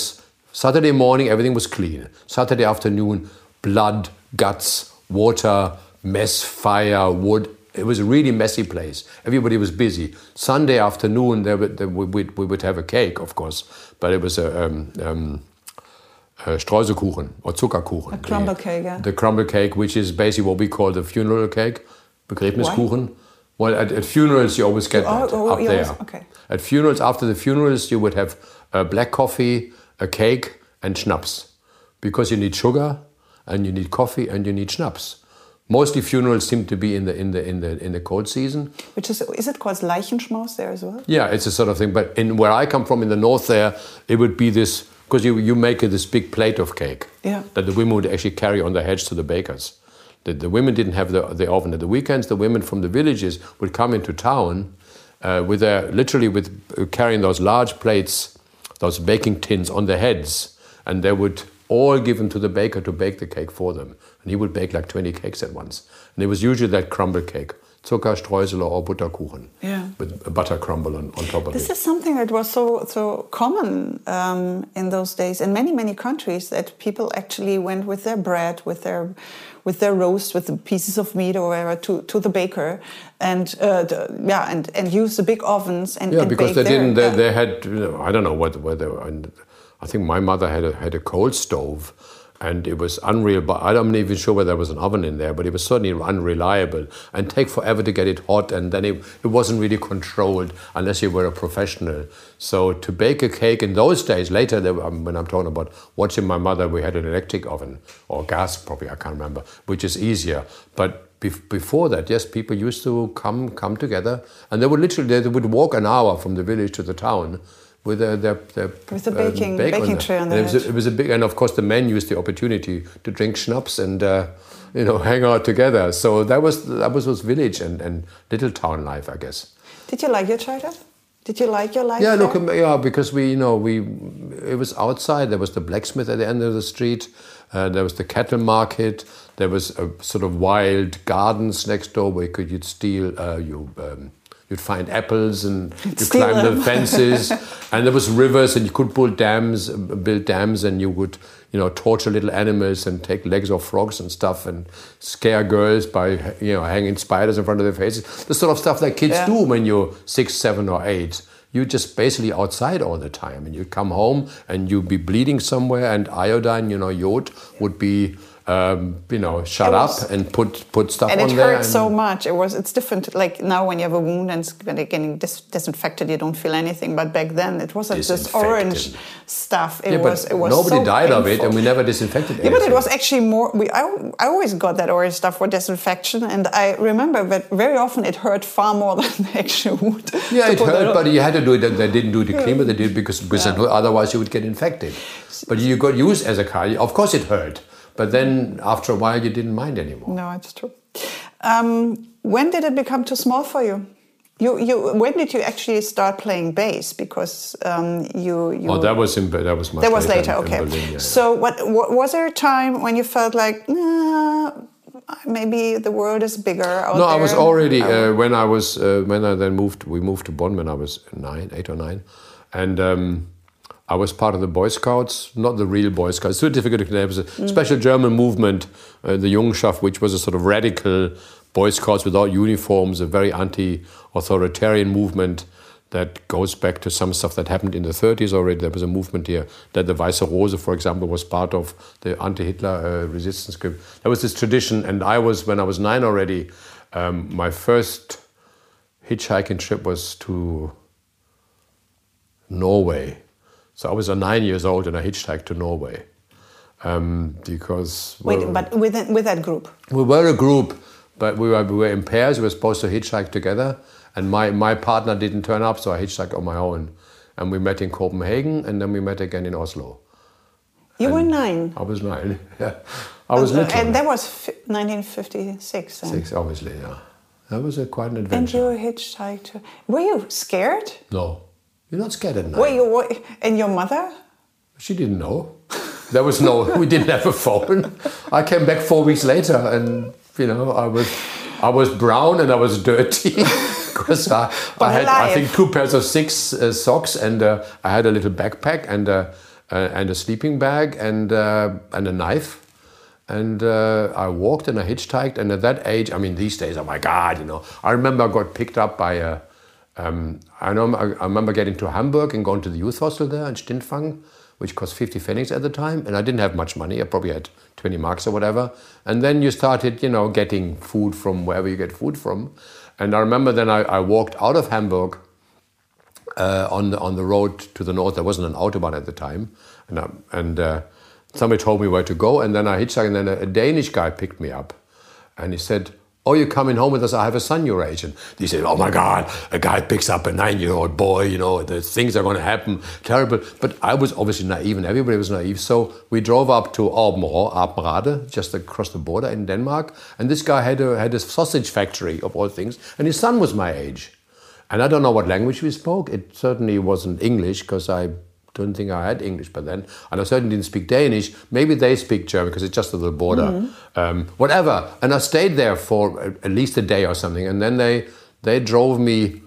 Saturday morning, everything was clean. Saturday afternoon, blood, guts, water, mess, fire, wood. It was a really messy place. Everybody was busy. Sunday afternoon, there, there, we, we, would have a cake, of course, but it was a, um, um, a Streuselkuchen or Zuckerkuchen. A crumble cake, yeah. The crumble cake, which is basically what we call the funeral cake, Begräbniskuchen. Well, at, at, funerals, you always get that oh, oh, up there. Always, okay. At funerals, after the funerals, you would have uh, black coffee, a cake and schnapps because you need sugar and you need coffee and you need schnapps. Mostly funerals seem to be in the in the in the in the cold season. Which is is it called Leichenschmaus there as well? Yeah, it's a sort of thing. But in where I come from in the north, there it would be this because you you make this big plate of cake yeah. that the women would actually carry on their heads to the bakers. The, the women didn't have the, the oven. At the weekends, the women from the villages would come into town uh, with their literally with uh, carrying those large plates those baking tins on their heads, and they would all give them to the baker to bake the cake for them. And he would bake like 20 cakes at once. And it was usually that crumble cake. Zuckerstreusel or Butterkuchen yeah. with a butter crumble on, on top of this it. This is something that was so so common um, in those days in many many countries that people actually went with their bread, with their with their roast, with the pieces of meat or whatever to, to the baker, and uh, the, yeah, and and use the big ovens and yeah and because they didn't they, yeah. they had you know, I don't know what whether I think my mother had a, had a coal stove and it was unreal. But I'm not even sure whether there was an oven in there, but it was certainly unreliable and take forever to get it hot. And then it, it wasn't really controlled unless you were a professional. So to bake a cake in those days, later were, um, when I'm talking about watching my mother, we had an electric oven or gas, probably I can't remember, which is easier. But before that, yes, people used to come come together, and they would literally they would walk an hour from the village to the town with their with the baking, um, baking tray on the it was, a, it was, a, big, and of course the men used the opportunity to drink schnapps and uh, you know (laughs) hang out together. So that was that was was village and, and little town life, I guess. Did you like your childhood? Did you like your life? Yeah, there? look, yeah, because we, you know, we it was outside. There was the blacksmith at the end of the street. Uh, there was the cattle market. There was a sort of wild gardens next door where you could you'd steal uh, you. Um, you'd find apples and (laughs) you climb the fences. (laughs) And there was rivers and you could build dams uh, build dams and you would you know torture little animals and take legs of frogs and stuff and scare girls by you know hanging spiders in front of their faces. The sort of stuff that kids yeah. do when you're six seven or eight. You're just basically outside all the time and you come home and you'd be bleeding somewhere and iodine you know yod would be um, you know, shut was- up and put put stuff and on it there. hurt so much. It was it's different. Like now, when you have a wound and it's getting dis- disinfected, you don't feel anything. But back then, it wasn't this Disinfected. orange stuff. It yeah, was. It was nobody so died of it, and we never disinfected Yeah, but it was actually more. We, I, I always got that orange stuff for disinfection, and I remember that very often it hurt far more (laughs) than the actual wound. Yeah, it hurt, but you had to do it. They didn't do it to clean, they did because, because otherwise you would get infected. But you got used as a car. Of course, it hurt, but then after a while, you didn't mind anymore. No, it's true. Um, when did it become too small for you? You, you, when did you actually start playing bass? Because um, you, you Oh, that was in, that was much that was later. in Okay. Berlin, yeah. So, what, what was there a time when you felt like, nah, maybe the world is bigger No, there? I was already I- uh, when I was uh, when I then moved. We moved to Bonn when I was nine, eight or nine, and um, I was part of the Boy Scouts, not the real Boy Scouts. It's too difficult to explain. It was a special German movement, uh, the Jungschaft, which was a sort of radical Boy Scouts without uniforms, a very anti-authoritarian movement that goes back to some stuff that happened in the 30s already. There was a movement here that the Weiße Rose, for example, was part of the anti-Hitler uh, resistance group. There was this tradition, and I was, when I was nine already, um, my first hitchhiking trip was to Norway. So I was uh, nine years old and I hitchhiked to Norway. Um, because Wait, but with, with that group? we were a group, but we were, we were in pairs. We were supposed to hitchhike together, and my, my partner didn't turn up, so I hitchhiked on my own. And we met in Copenhagen, and then we met again in Oslo. You were nine. I was nine. (laughs) Yeah, I was Uh, little. And that was fi 1956. then. Six, obviously. Yeah, that was a, quite an adventure. And you hitchhiked. Were you scared? no, you're not scared at night. You? were- And your mother? She didn't know. There was no. we didn't have a phone. I came back four weeks later, and you know, I was, I was brown and I was dirty (laughs) because I, I had, I think, two pairs of six uh, socks, and uh, I had a little backpack and uh, uh, and a sleeping bag and uh, and a knife. And uh, I walked and I hitchhiked, and at that age, I mean, these days, oh my God, you know, I remember I got picked up by a. Um, I know I remember getting to Hamburg and going to the youth hostel there in Stintfang, which cost 50 pfennigs at the time, and I didn't have much money. I probably had 20 marks or whatever. And then you started, you know, getting food from wherever you get food from. And I remember then I, I walked out of Hamburg uh, on the on the road to the north. There wasn't an autobahn at the time, and I, and uh, somebody told me where to go. And then I hitchhiked, and then a, a Danish guy picked me up, and he said. Oh, you're coming home with us? I have a son your age. And he said, Oh my God, a guy picks up a nine year old boy, you know, the things are going to happen. Terrible. But I was obviously naive, and everybody was naive. So we drove up to Albenrode, Alpenrade, just across the border in Denmark. And this guy had a, had a sausage factory, of all things. And his son was my age. And I don't know what language we spoke. It certainly wasn't English because I don't think I had English by then. And I certainly didn't speak Danish. Maybe they speak German because it's just at the border. Um, whatever. And I stayed there for at least a day or something. And then they, they drove me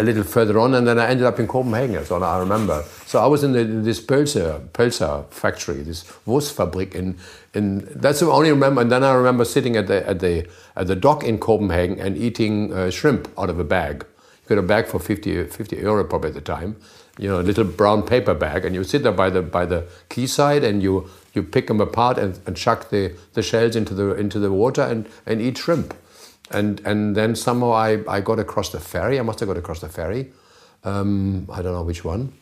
a little further on, and then I ended up in Copenhagen. That's all I remember. So I was in, the, in this Pölzer, Pölzer factory, this Wurstfabrik in, in. That's I only remember. And then I remember sitting at the at the at the dock in Copenhagen and eating uh, shrimp out of a bag. You got a bag for 50, 50 euro probably at the time. You know, a little brown paper bag, and you sit there by the by the quayside, and you you pick them apart and, and chuck the, the shells into the into the water and, and eat shrimp and and then somehow I, I got across the ferry. I must have got across the ferry. Um, I don't know which one,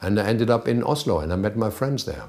and I ended up in Oslo, and I met my friends there.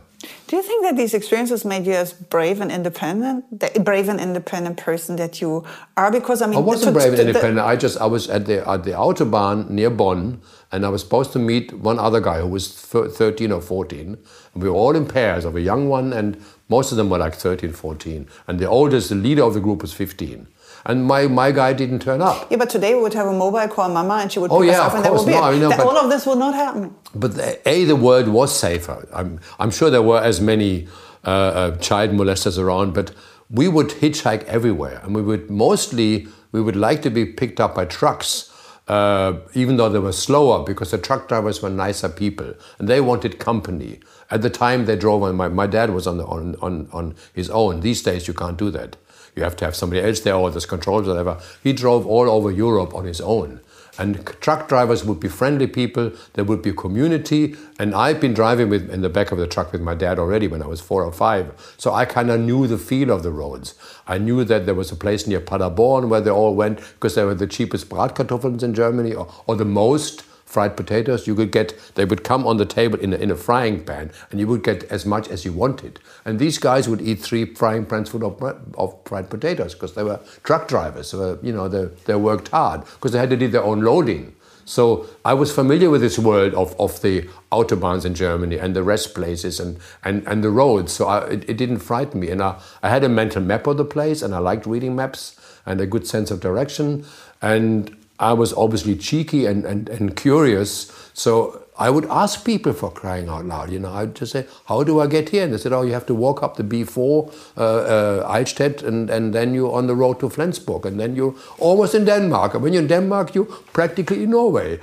Do you think that these experiences made you as brave and independent, the brave and independent person that you are? Because I mean, I wasn't brave and independent. I just I was at the at the autobahn near Bonn, and I was supposed to meet one other guy who was thir- thirteen or fourteen. And we were all in pairs of a young one, and most of them were like 13, 14. And the oldest, the leader of the group, was fifteen. And my, my guy didn't turn up. Yeah, but today we would have a mobile call mama and she would pick Oh, us yeah, up of and that course. would be No, it. I know, That- but- all of this will not happen. But the, a the world was safer. I'm I'm sure there were as many uh, uh, child molesters around, but we would hitchhike everywhere, and we would mostly we would like to be picked up by trucks, uh, even though they were slower because the truck drivers were nicer people and they wanted company. At the time, they drove on. My, my dad was on, the, on on on his own. These days, you can't do that. You have to have somebody else there, or there's controls, whatever. He drove all over Europe on his own. And truck drivers would be friendly people. There would be community. And I've been driving with in the back of the truck with my dad already when I was four or five. So I kind of knew the feel of the roads. I knew that there was a place near Paderborn where they all went because they were the cheapest Bratkartoffeln in Germany or, or the most fried potatoes. You could get, they would come on the table in a, in a frying pan and you would get as much as you wanted. And these guys would eat three frying pans full of, of fried potatoes because they were truck drivers. So, uh, you know, they, they worked hard because they had to do their own loading. So I was familiar with this world of, of the autobahns in Germany and the rest places and, and, and the roads. So I, it, it didn't frighten me. And I, I had a mental map of the place and I liked reading maps and a good sense of direction. And I was obviously cheeky and, and, and curious. So I would ask people for crying out loud. You know, I'd just say, How do I get here? And they said, Oh, you have to walk up the B4, uh, uh, Eichstätt, and, and then you're on the road to Flensburg. And then you're almost in Denmark. And when you're in Denmark, you're practically in Norway.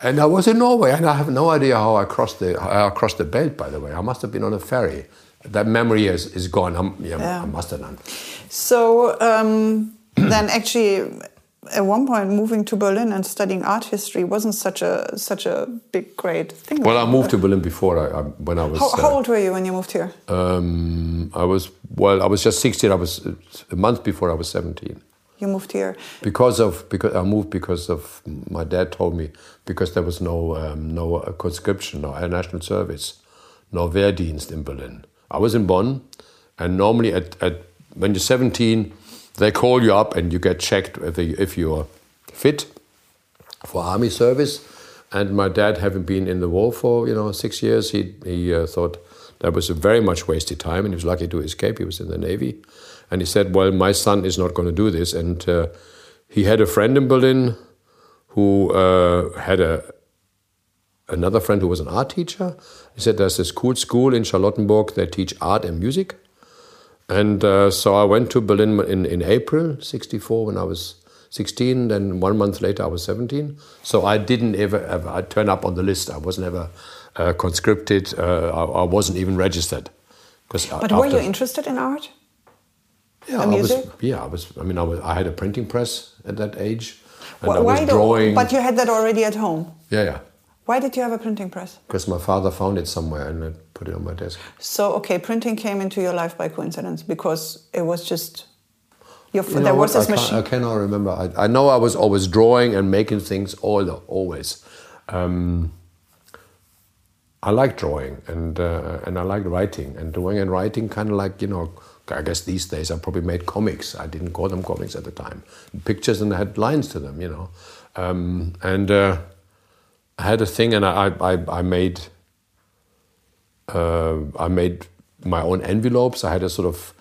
And I was in Norway, and I have no idea how I crossed the, how I crossed the belt, by the way. I must have been on a ferry. That memory is, is gone. I'm, yeah, yeah. I must have done. So um, (clears throat) then, actually, at one point moving to Berlin and studying art history wasn't such a such a big great thing. Well, I moved to Berlin before I, I when I was. How, how uh, old were you when you moved here? Um, I was well. I was just sixteen. I was a month before I was seventeen. You moved here because of because I moved because of my dad told me because there was no um, no conscription no national service, no Wehrdienst in Berlin. I was in Bonn, and normally at, at when you're seventeen they call you up and you get checked if, if you're fit for army service. And my dad, having been in the war for you know six years, he he uh, thought that was a very much wasted time, and he was lucky to escape. He was in the navy, and he said, "Well, my son is not going to do this." And uh, he had a friend in Berlin who uh, had a another friend who was an art teacher. He said, "There's this cool school in Charlottenburg. They teach art and music." And uh, so I went to Berlin in, in April 64 when I was 16. Then one month later I was 17. So I didn't ever, ever I turn up on the list. I was never uh, conscripted. Uh, I, I, wasn't even registered. Because but after, were you interested in art? Yeah, I was. Yeah, I was. I mean, I, was, I had a printing press at that age, and well, I was drawing. But you had that already at home. Yeah, yeah. Why did you have a printing press? Because my father found it somewhere and I put it on my desk. So, okay, printing came into your life by coincidence because it was just. Your, you there was this I machine. I cannot remember. I, I, know I was always drawing and making things all always. Um, I like drawing and uh, and I like writing and drawing and writing kind of like you know I guess these days I probably made comics. I didn't call them comics at the time. Pictures and had lines to them, you know, um, and. Uh, I had a thing, and I I, I made uh, I made my own envelopes. I had a sort of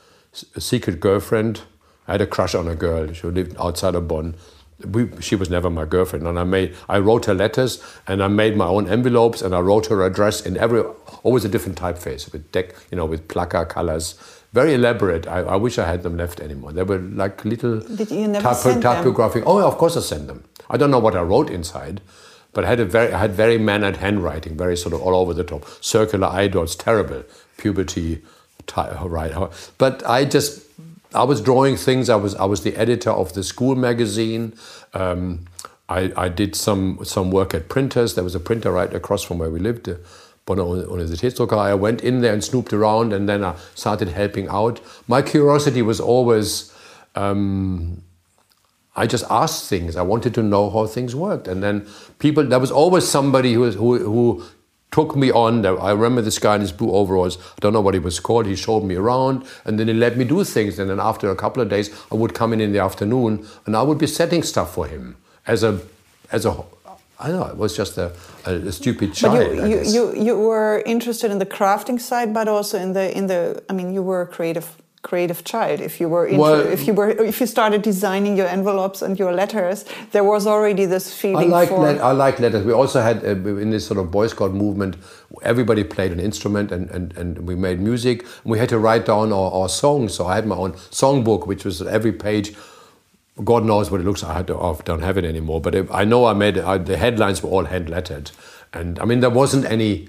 a secret girlfriend. I had a crush on a girl. She lived outside of Bonn. We, she was never my girlfriend, and I made I wrote her letters, and I made my own envelopes, and I wrote her address in every always a different typeface with deck, you know, with Plaka colors, very elaborate. I, I wish I had them left anymore. They were like little Did you never typo, typographic. Them? Oh, of course I sent them. I don't know what I wrote inside, but I had a very, had very mannered handwriting, very sort of all over the top, circular eye dots, terrible puberty, right? But I just, I was drawing things. I was, I was the editor of the school magazine. Um, I, I did some some work at printers. There was a printer right across from where we lived. Uh, Bonner Universitätsdrucker. I went in there and snooped around, and then I started helping out. My curiosity was always. Um, I just asked things. I wanted to know how things worked. And then people, there was always somebody who, was, who, who took me on. I remember this guy in his blue overalls. I don't know what he was called. He showed me around and then he let me do things. And then after a couple of days, I would come in in the afternoon and I would be setting stuff for him as a, as a, I don't know, it was just a, a, a stupid child. But you, you, you, you were interested in the crafting side, but also in the, in the, I mean, you were a creative creative child. If you were into, well, if you were if you started designing your envelopes and your letters there was already this feeling I like for I like letters. We also had uh, in this sort of boy scout movement everybody played an instrument and, and, and we made music. And we had to write down our, our songs. So I had my own songbook which was every page. God knows what it looks like. I, to, I don't have it anymore but I know I made I, the headlines were all hand lettered. And I mean there wasn't any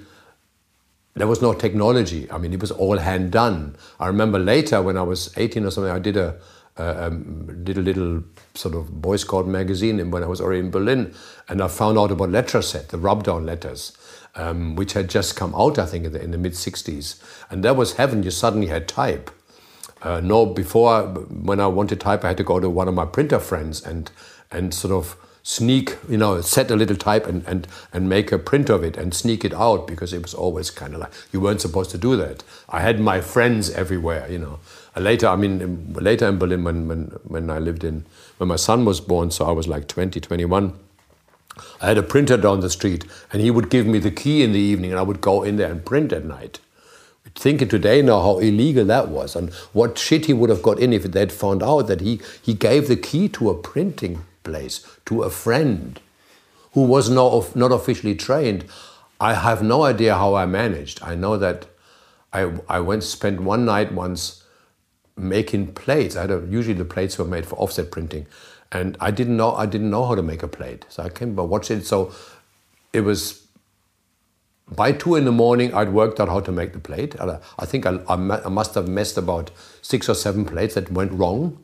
there was no technology. I mean, it was all hand done. I remember later when I was 18 or something, I did a, um, little little sort of Boy Scout magazine when I was already in Berlin, and I found out about Letraset, the rubdown letters, um, which had just come out, I think, in the, in the mid '60s, and that was heaven. You suddenly had type. Uh, no, before when I wanted type, I had to go to one of my printer friends and and sort of sneak, you know, set a little type and, and, and make a print of it and sneak it out because it was always kind of like you weren't supposed to do that. I had my friends everywhere, you know. Uh, later, I mean, later in Berlin, when, when, when I lived in, when my son was born, so I was like 20, 21, I had a printer down the street and he would give me the key in the evening and I would go in there and print at night. Thinking today now how illegal that was and what shit he would have got in if they'd found out that he, he gave the key to a printing place to a friend who was not, not officially trained. I have no idea how I managed. I know that I, I went spent one night once making plates. I a, usually the plates were made for offset printing, and I didn't know I didn't know how to make a plate. So I came by watched it. So it was by two in the morning. I'd worked out how to make the plate. I think I, I must have messed about six or seven plates that went wrong.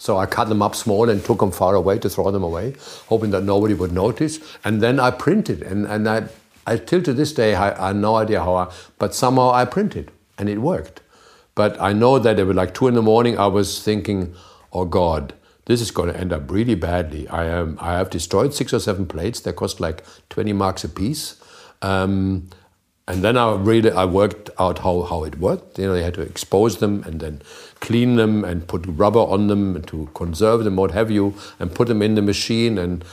So I cut them up small and took them far away to throw them away, hoping that nobody would notice. And then I printed, and, and I, I till to this day, I, I have no idea how I, but somehow I printed, and it worked. But I know that it was like two in the morning, I was thinking, oh God, this is going to end up really badly. I, am, I have destroyed six or seven plates. They cost like 20 marks a piece. Um, and then I really I worked out how, how it worked. You know, they had to expose them and then clean them and put rubber on them to conserve them, what have you, and put them in the machine. And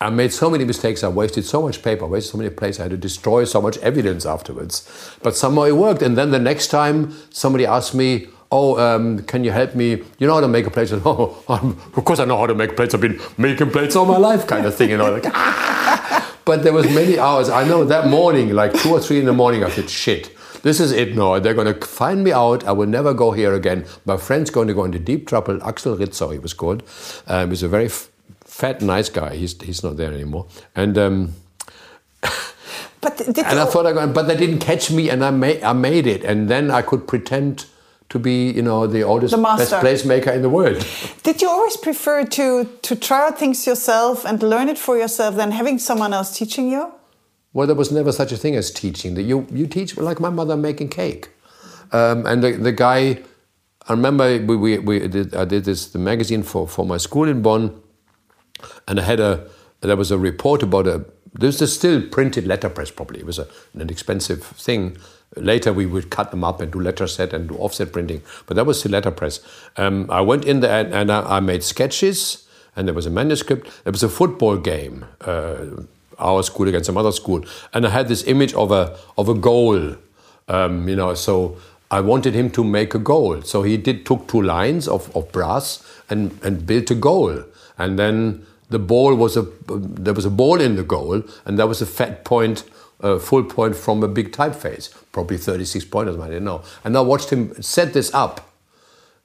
I made so many mistakes. I wasted so much paper, I wasted so many places. I had to destroy so much evidence afterwards. But somehow it worked. And then the next time somebody asked me, oh, um, can you help me? You know how to make a plate? (laughs) Oh, of course I know how to make plates. I've been making plates all my life, kind of thing. You know, like, (laughs) ah! But there was many hours. I know that morning, like two or three in the morning, I said, shit, this is it now. They're going to find me out. I will never go here again. My friend's going to go into deep trouble. Axel Ritzer, he was called. Um, he's a very fat, nice guy. He's, he's not there anymore. And... Um, (laughs) but and I thought, I, got, but they didn't catch me, and I made I made it, and then I could pretend to be, you know, the oldest, the best placemaker in the world. (laughs) Did you always prefer to to try out things yourself and learn it for yourself than having someone else teaching you? Well, there was never such a thing as teaching. That you you teach like my mother making cake, um, and the the guy. I remember we, we, we did, I did this the magazine for, for my school in Bonn, and I had a there was a report about a this is still printed letterpress probably it was a, an expensive thing Later, we would cut them up and do Letraset and do offset printing, but that was still letterpress. Um, I went in there and, and I, I, made sketches, and there was a manuscript. There was a football game, uh, our school against some other school, and I had this image of a of a goal. Um, you know, so I wanted him to make a goal. So he did took two lines of, of brass and and built a goal, and then the ball was a there was a ball in the goal, and that was a fat point a full point from a big typeface, probably 36 pointers, I didn't know. And I watched him set this up.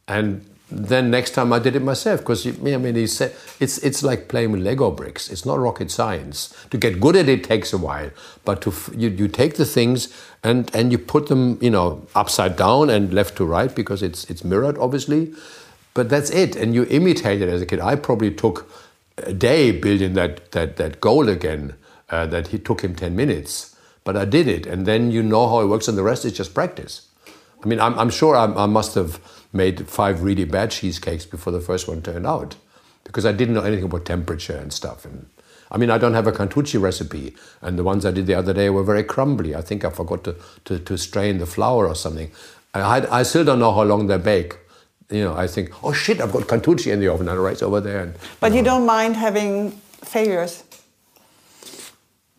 And then next time I did it myself, because I mean, he said it's it's like playing with Lego bricks. It's not rocket science. To get good at it takes a while, but to you, you take the things and and you put them, you know, upside down and left to right because it's it's mirrored, obviously. But that's it, and you imitate it as a kid. I probably took a day building that that that goal again uh, that he took him 10 minutes, but I did it. And then you know how it works, and the rest is just practice. I mean, I'm, I'm sure I, I, must have made five really bad cheesecakes before the first one turned out because I didn't know anything about temperature and stuff. And I mean, I don't have a Cantucci recipe, and the ones I did the other day were very crumbly. I think I forgot to, to, to strain the flour or something. I, I still don't know how long they bake you know, I think, oh shit, I've got Cantucci in the oven and right over there. And, but you, know. you don't mind having failures?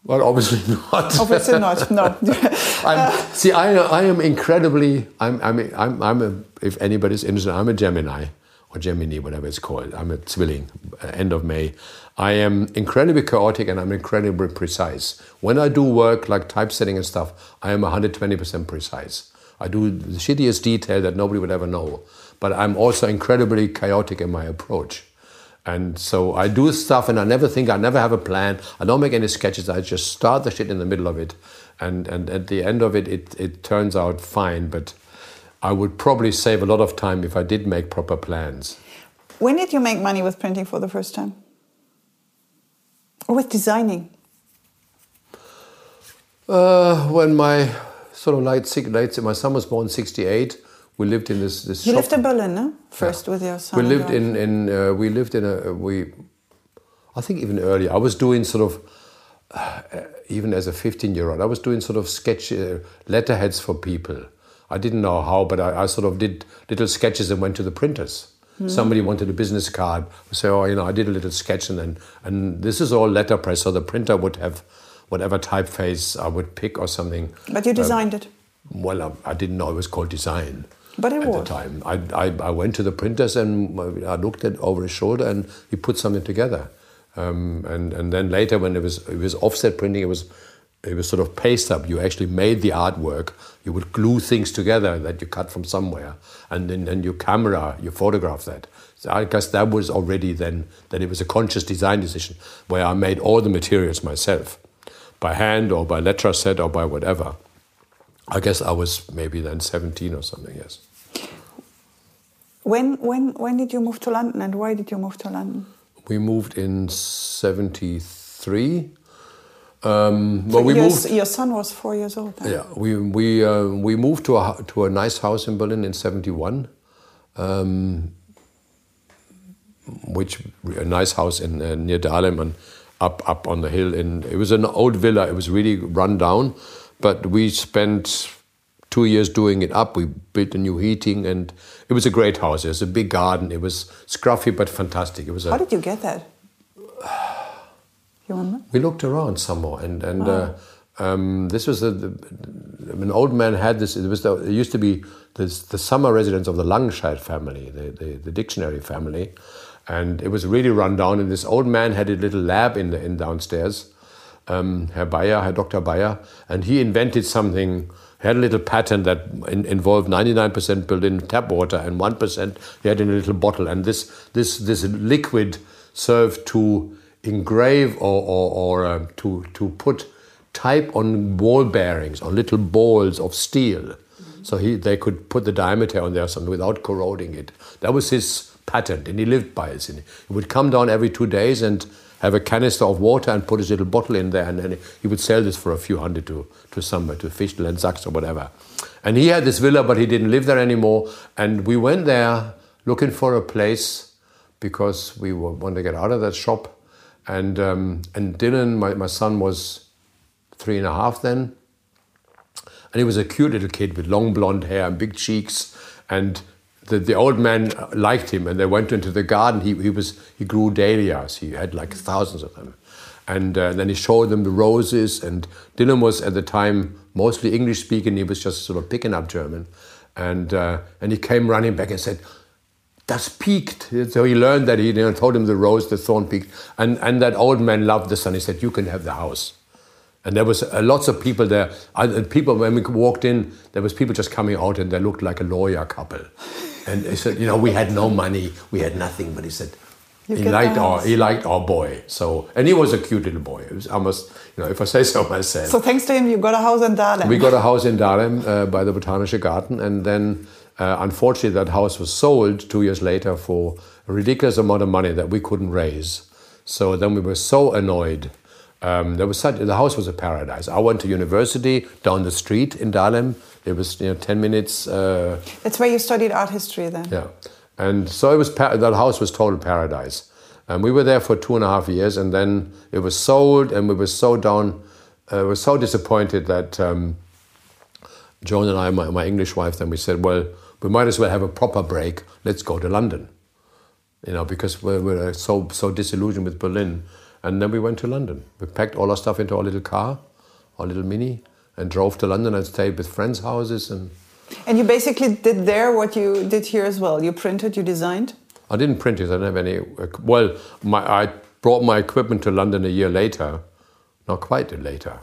Well, obviously (laughs) not. Obviously not. No. (laughs) see, I, I am incredibly. I'm. I'm. I'm. I'm a, if anybody's interested, I'm a Gemini or Gemini, whatever it's called. I'm a Zwilling. Uh, end of May. I am incredibly chaotic and I'm incredibly precise. When I do work like typesetting and stuff, I am 120% precise. I do the shittiest detail that nobody would ever know. But I'm also incredibly chaotic in my approach. And so I do stuff and I never think, I never have a plan. I don't make any sketches. I just start the shit in the middle of it. And, and at the end of it, it, it turns out fine. But I would probably save a lot of time if I did make proper plans. When did you make money with printing for the first time? Or with designing? Uh, when my sort of late, late, my son was born '68. We lived in this this You shop. lived in Berlin, no? First with your son. we lived in in uh, we lived in a we i think even earlier i was doing sort of uh, even as a 15 year old i was doing sort of sketch uh, letterheads for people i didn't know how but I, I sort of did little sketches and went to the printers somebody wanted a business card we say oh you know i did a little sketch and then and this is all letterpress so the printer would have whatever typeface i would pick or something But you designed it. well I, I didn't know it was called design But it at was. the time. I, I, I went to the printers and I looked at over his shoulder and he put something together. Um, and, and then later when it was, it was offset printing, it was, it was sort of paste up. You actually made the artwork. You would glue things together that you cut from somewhere. And then, then your camera, you photograph that. So I guess that was already then, that it was a conscious design decision where I made all the materials myself by hand or by Letraset or by whatever. I guess I was maybe then 17 or something, yes. When, when, when did you move to London and why did you move to London? We moved in 73. Um, So we your, moved. your son was four years old then. Yeah, we we uh, we moved to a to a nice house in Berlin in '71, um, which a nice house in uh, near Dahlem and up up on the hill. And it was an old villa. It was really run down, but we spent two years doing it up. We built a new heating, and it was a great house. It was a big garden. It was scruffy but fantastic. It was a How did you get that? You remember? we looked around somewhere, and and uh, um, this was a, the, an old man had this. It was the, it used to be this, the summer residence of the Langenscheidt family, the, the, the dictionary family, and it was really run down. And this old man had a little lab in the in downstairs, um, Herr Bayer, Herr Dr. Bayer, and he invented something. He had a little patent that in, involved 99% Berlin tap water and 1% he had in a little bottle. And this, this, this liquid served to engrave or, or, or um, to, to put type on ball bearings, on little balls of steel. So he, they could put the diameter on there or something without corroding it. That was his patent, and he lived by it. And he would come down every two days and have a canister of water and put his little bottle in there, and then he would sell this for a few hundred to, to somewhere, to Fichtel and Sachs or whatever. And he had this villa, but he didn't live there anymore. And we went there looking for a place because we wanted to get out of that shop. And, um, and Dylan, my, my son, was three and a half then. And he was a cute little kid with long blonde hair and big cheeks. And the, the old man liked him, and they went into the garden. He, he, was, he grew dahlias, he had like thousands of them. And uh, then he showed them the roses. And Dylan was at the time mostly English speaking, he was just sort of picking up German. And, uh, and he came running back and said, that's peaked. So he learned that he you know, told him the rose, the thorn peaked. And, and that old man loved the son. He said, You can have the house. And there was uh, lots of people there. Uh, people, when we walked in, there was people just coming out and they looked like a lawyer couple. And he said, You know, we had no money, we had nothing. But he said, You he liked our he liked our boy. So and he was a cute little boy. It was almost you know if I say so myself. So thanks to him, you got a house in Dahlem. We got a house in Dahlem uh, by the Botanische Garten, and then uh, unfortunately that house was sold two years later for a ridiculous amount of money that we couldn't raise. So then we were so annoyed. Um, there was such, the house was a paradise. I went to university down the street in Dahlem. It was you know ten minutes. Uh, That's where you studied art history then. yeah, and so it was that house was total paradise, and we were there for two and a half years, and then it was sold, and we were so down, uh, we were so disappointed that um, Joan and I, my, my English wife, then we said, well, we might as well have a proper break. Let's go to London, you know, because we're, we're so so disillusioned with Berlin, and then we went to London. We packed all our stuff into our little car, our little mini, and drove to London and stayed with friends' houses and. And you basically did there what you did here as well. You printed, you designed. I didn't print it. I didn't have any. Well, my, I brought my equipment to London a year later. Not quite later.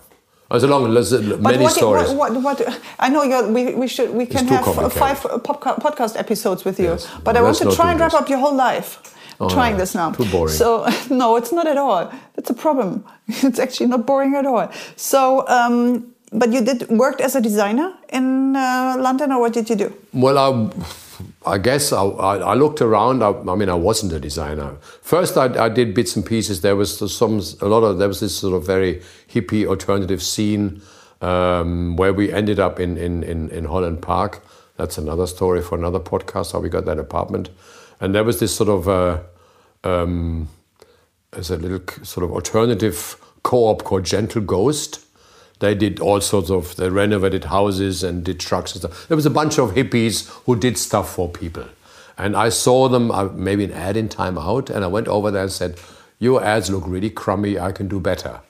Was a long, there's many what, stories. What, what, what, I know you're, we, we should we can have five podcast episodes with you, Yes. but Well, I want to try and wrap up your whole life. Oh, trying no. this now. Too boring. So (laughs) no, it's not at all. That's a problem. (laughs) It's actually not boring at all. So um, but you did worked as a designer in uh, London, or what did you do? Well, I, I guess I, I, looked around. I, I, mean, I wasn't a designer. First, I, I, did bits and pieces. There was some, a lot of, there was this sort of very hippie alternative scene um, where we ended up in, in, in, in Holland Park. That's another story for another podcast, how we got that apartment. And there was this sort of, uh, um, as a little sort of alternative co-op called Gentle Ghost they did all sorts of, they renovated houses and did trucks and stuff. There was a bunch of hippies who did stuff for people. And I saw them, uh, maybe an ad in Time Out, and I went over there and said, Your ads look really crummy, I can do better.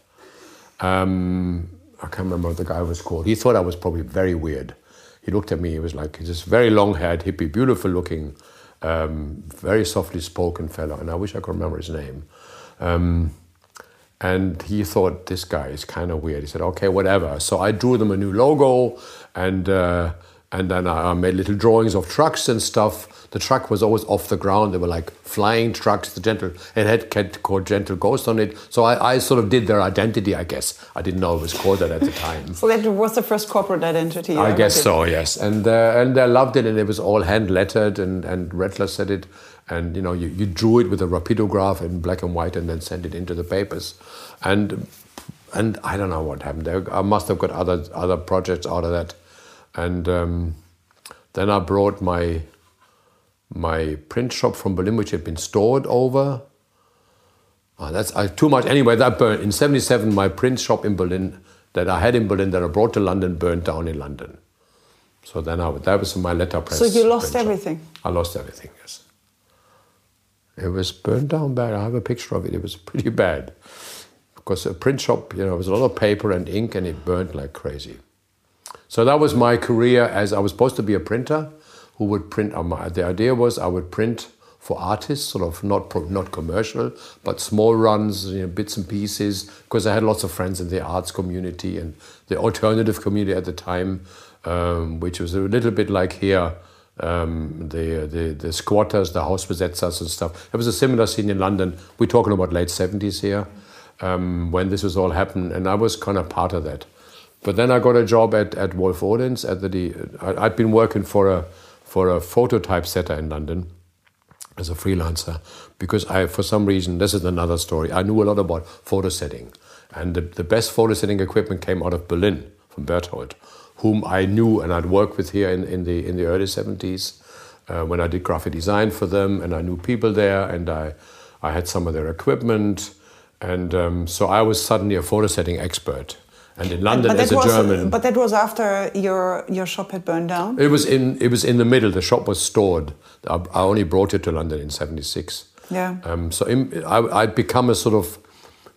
Um, I can't remember what the guy was called. He thought I was probably very weird. He looked at me, he was like He's this very long haired, hippie, beautiful looking, um, very softly spoken fellow, and I wish I could remember his name. Um, and he thought this guy is kind of weird. He said, "Okay, whatever." So I drew them a new logo, and uh, and then I made little drawings of trucks and stuff. The truck was always off the ground. They were like flying trucks. The gentle it had called Gentle Ghost on it. So I, I sort of did their identity, I guess. I didn't know it was called that at the time. (laughs) so that was the first corporate identity. I guess so. Yes, and uh, and they loved it, and it was all hand lettered, and and Redler said it and you know you, you drew it with a rapidograph in black and white and then sent it into the papers and and I don't know what happened there. I must have got other other projects out of that, and um, then I brought my my print shop from Berlin, which had been stored over. Oh, that's uh, too much. Anyway, that burned in '77. My print shop in Berlin that I had in Berlin that I brought to London burned down in London. So then I, that was my letterpress. So you lost everything. I lost everything. Yes. It was burned down bad. I have a picture of it. It was pretty (laughs) bad. Because a print shop, you know, it was a lot of paper and ink and it burned like crazy. So that was my career as I was supposed to be a printer who would print. The idea was I would print for artists, sort of not not commercial, but small runs, you know, bits and pieces. Because I had lots of friends in the arts community and the alternative community at the time, um, which was a little bit like here um, the, the, the squatters, the Hausbesetzers and stuff. There was a similar scene in London. We're talking about late 70s here um, when this was all happened, and I was kind of part of that. But then I got a job at, at Wolff Olins. At the, I'd been working for a, for a phototype setter in London as a freelancer because I, for some reason, this is another story. I knew a lot about photo setting, and the, the best photo setting equipment came out of Berlin from Berthold whom I knew and I'd worked with here in, in, the, in the early 70s uh, when I did graphic design for them, and I knew people there, and I, I had some of their equipment. And um, so I was suddenly a photo setting expert. And in London, as a was, German, but that was after your your shop had burned down. It was in it was in the middle. The shop was stored. I, I only brought it to London in '76. Yeah. Um, so in, I, I'd become a sort of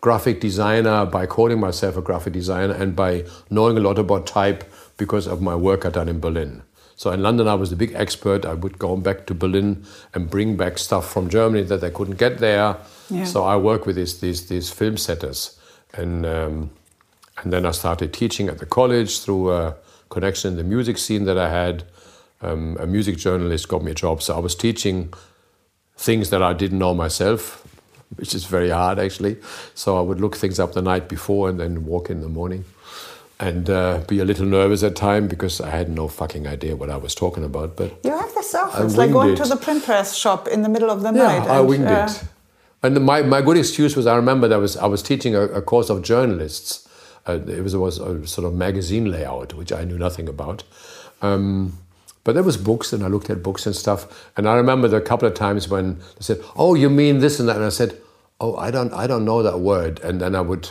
graphic designer by calling myself a graphic designer and by knowing a lot about type because of my work I done in Berlin. So in London, I was the big expert. I would go back to Berlin and bring back stuff from Germany that they couldn't get there. Yeah. So I work with these these these film setters, and um, and then I started teaching at the college through a connection in the music scene that I had. Um, a music journalist got me a job, so I was teaching things that I didn't know myself, which is very hard actually. So I would look things up the night before and then walk in the morning and uh, be a little nervous at time because I had no fucking idea what I was talking about. But you have this stuff. It's like going it. to the print press shop in the middle of the yeah, night. I and, winged uh, it. And my, my good excuse was I remember that I was I was teaching a, a course of journalists. Uh, it was, was a sort of magazine layout which I knew nothing about. Um, but there was books, and I looked at books and stuff. And I remember there a couple of times when they said, "Oh, you mean this and that," and I said, "Oh, I don't, I don't know that word." And then I would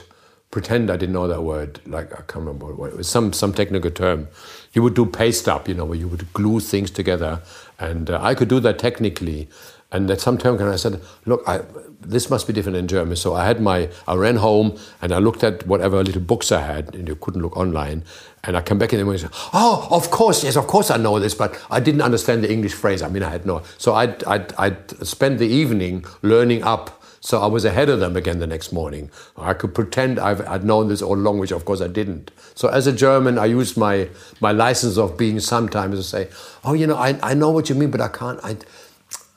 pretend I didn't know that word. Like I can't remember what it was. Some some technical term. You would do paste up, you know, where you would glue things together, and uh, I could do that technically. And at some time, I said, "Look, I, this must be different in German." So I had my, I ran home and I looked at whatever little books I had, and you couldn't look online. And I come back in the morning and say, "Oh, of course, yes, of course I know this, but I didn't understand the English phrase. I mean, I had no." So I'd, I'd, I'd spend the evening learning up so I was ahead of them again the next morning. I could pretend i would known this all along, which of course I didn't. So as a German, I used my, my license of being sometimes to say, oh, you know, I, I know what you mean, but I can't, I,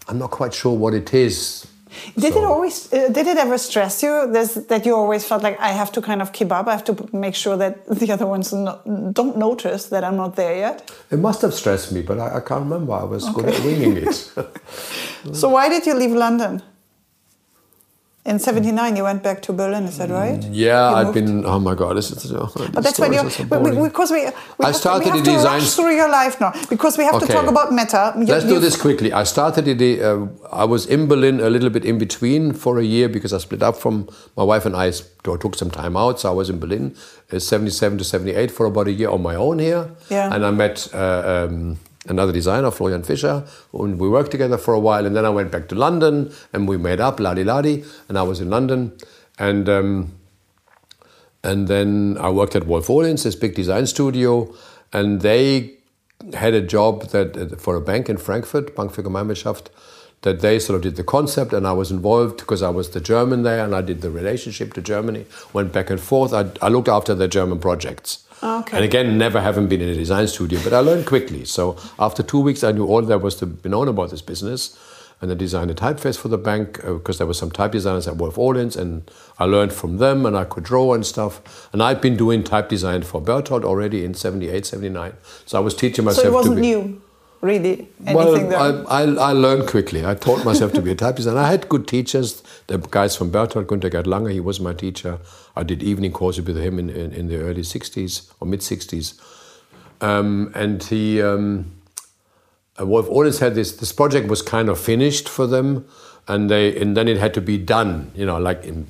I'm not quite sure what it is. Did So- it always? Uh, did it ever stress you this, that you always felt like I have to kind of keep up? I have to make sure that (laughs) the other ones no, don't notice that I'm not there yet. It must have stressed me, but I, I can't remember. I was good at winging it. (laughs) So why did you leave London? In '79, you went back to Berlin. Is that right? yeah, I've been. Oh my God, this is. Oh, But that's when you we- we- because we, we I have, started to, we have the to design- rush through your life now because we have to talk about Meta. You- Let's do this quickly. I started it. Uh, I was in Berlin a little bit in between for a year because I split up from my wife and I took some time out. So I was in Berlin, uh, 77 to 78, for about a year on my own here. Yeah. And I met uh, um, another designer, Florian Fischer, and we worked together for a while. And then I went back to London and we made up, ladi ladi. And I was in London. And. Um, and then I worked at Wolff Olins, this big design studio, and they had a job that uh, for a bank in Frankfurt, Bank für Gemeinwirtschaft, that they sort of did the concept, and I was involved because I was the German there, and I did the relationship to Germany, went back and forth. I, I looked after the German projects. Ah, okay. And again, never having been in a design studio, but I learned quickly. So after two weeks, I knew all there was to be known about this business. And I designed a typeface for the bank uh, because there were some type designers at Wolff Olins, and I learned from them, and I could draw and stuff. And I'd been doing type design for Berthold already in 78, 79. So I was teaching myself so it wasn't to be. new, really. Anything Well. I, I, I learned quickly. I taught myself to be a (laughs) typist, and I had good teachers. The guys from Berthold, Günter Gerd Lange, he was my teacher. I did evening courses with him in, in, in the early 60s or mid 60s. Um, and he, um, uh, Wolff Olins had this, this project was kind of finished for them. And, they, and then it had to be done, you know, like in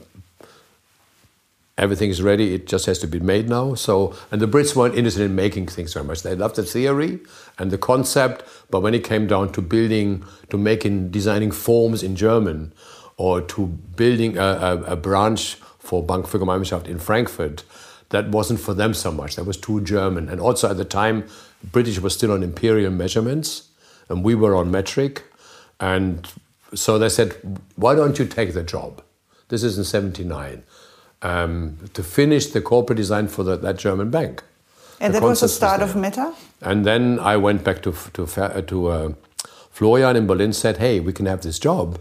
everything is ready. It just has to be made now. So, and the Brits weren't interested in making things very much. They loved the theory and the concept, but when it came down to building, to making, designing forms in German, or to building a, a, a branch for Bank für Gemeinwirtschaft in Frankfurt, that wasn't for them so much. That was too German. And also at the time, British was still on imperial measurements, and we were on metric. And so they said, why don't you take the job? This is in 79 um, to finish the corporate design for the, that German bank. and the that was the was start of Meta. And then I went back to to uh, to uh, Florian in Berlin. Said, "Hey, we can have this job."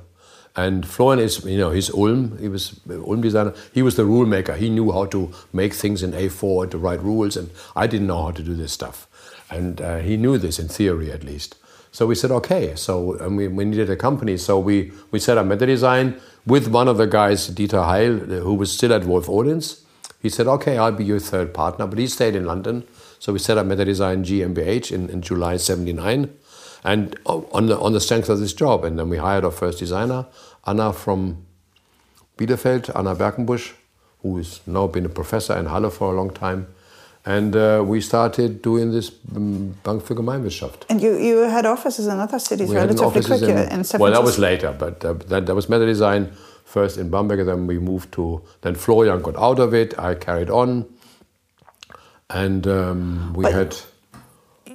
And Florian is, you know, he's Ulm. He was Ulm designer. He was the rule maker. He knew how to make things in A4 and to write rules. And I didn't know how to do this stuff. And uh, he knew this in theory, at least. So we said, okay. So and we, we needed a company. So we we set up Meta Design with one of the guys, Dieter Heil, who was still at Wolff Olins. He said, okay, I'll be your third partner. But he stayed in London. So we set up Meta Design GmbH in, in July 79. And on the, on the strength of this job. And then we hired our first designer, Anna from Bielefeld, Anna Berkenbusch, who has now been a professor in Halle for a long time. And uh, we started doing this um, Bank für Gemeinwirtschaft. And you, you had offices in other cities We relatively offices quick. in- in well, that was later, but uh, that, that was Meta Design first in Bamberg, and then we moved to, then Florian got out of it, I carried on, and um, we But- had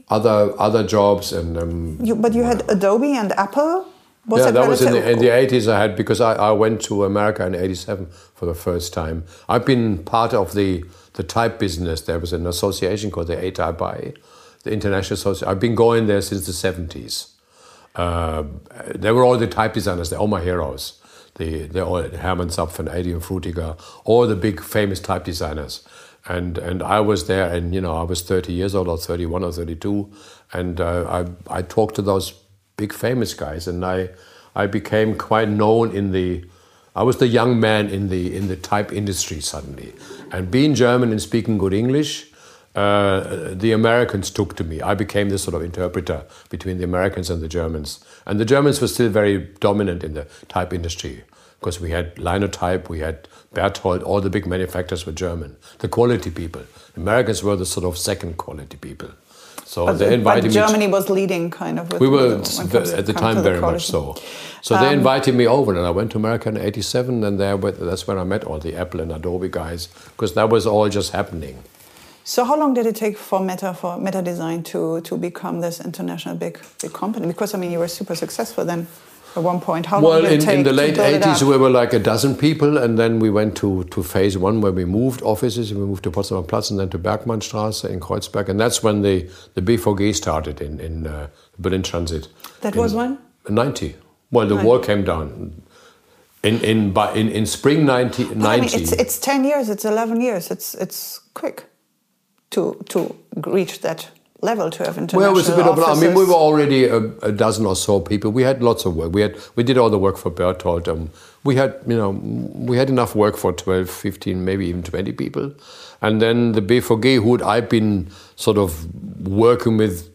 other other jobs, and um, You, but you had Adobe and Apple. Was yeah, that was in the, in the 80s. I had because I, I went to America in 87 for the first time. I've been part of the, the type business. There was an association called the ATypI, the International Association. I've been going there since the 70s. Uh, they were all the type designers. They're all my heroes. The, they're all Hermann Zapf and Adrian Frutiger, all the big famous type designers. And, and I was there, and you know, I was 30 years old, or 31 or 32, and uh, I, I talked to those big famous guys, and I, I became quite known in the, I was the young man in the in the type industry suddenly, and being German and speaking good English, uh, the Americans took to me. I became this sort of interpreter between the Americans and the Germans, and the Germans were still very dominant in the type industry because we had Linotype, we had Berthold, all the big manufacturers were German. The quality people, Americans were the sort of second quality people. So But, they invited but me. Germany was leading kind of. With we were comes- at the time very quality. much so. So they um, invited me over, and I went to America in '87, and there that's when I met all the Apple and Adobe guys, because that was all just happening. So how long did it take for Meta for Meta Design to to become this international big big company? Because I mean, you were super successful then at one point. How long Well, did it in, take in the late 80s, we were like a dozen people, and then we went to, to phase one where we moved offices. We moved to Potsdamer Platz and then to Bergmannstraße in Kreuzberg, and that's when the, the BVG started in, in uh, Berlin Transit. That in was when? 90. Well, the war came down. In in by in, in spring 90, But I mean, it's it's ten years. It's eleven years. It's it's quick to to reach that level to have international Well, it was a bit of. I mean, we were already a, a dozen or so people. We had lots of work. We had we did all the work for Berthold. Um, we had you know we had enough work for 12, 15, maybe even 20 people. And then the BVG, who I've been sort of working with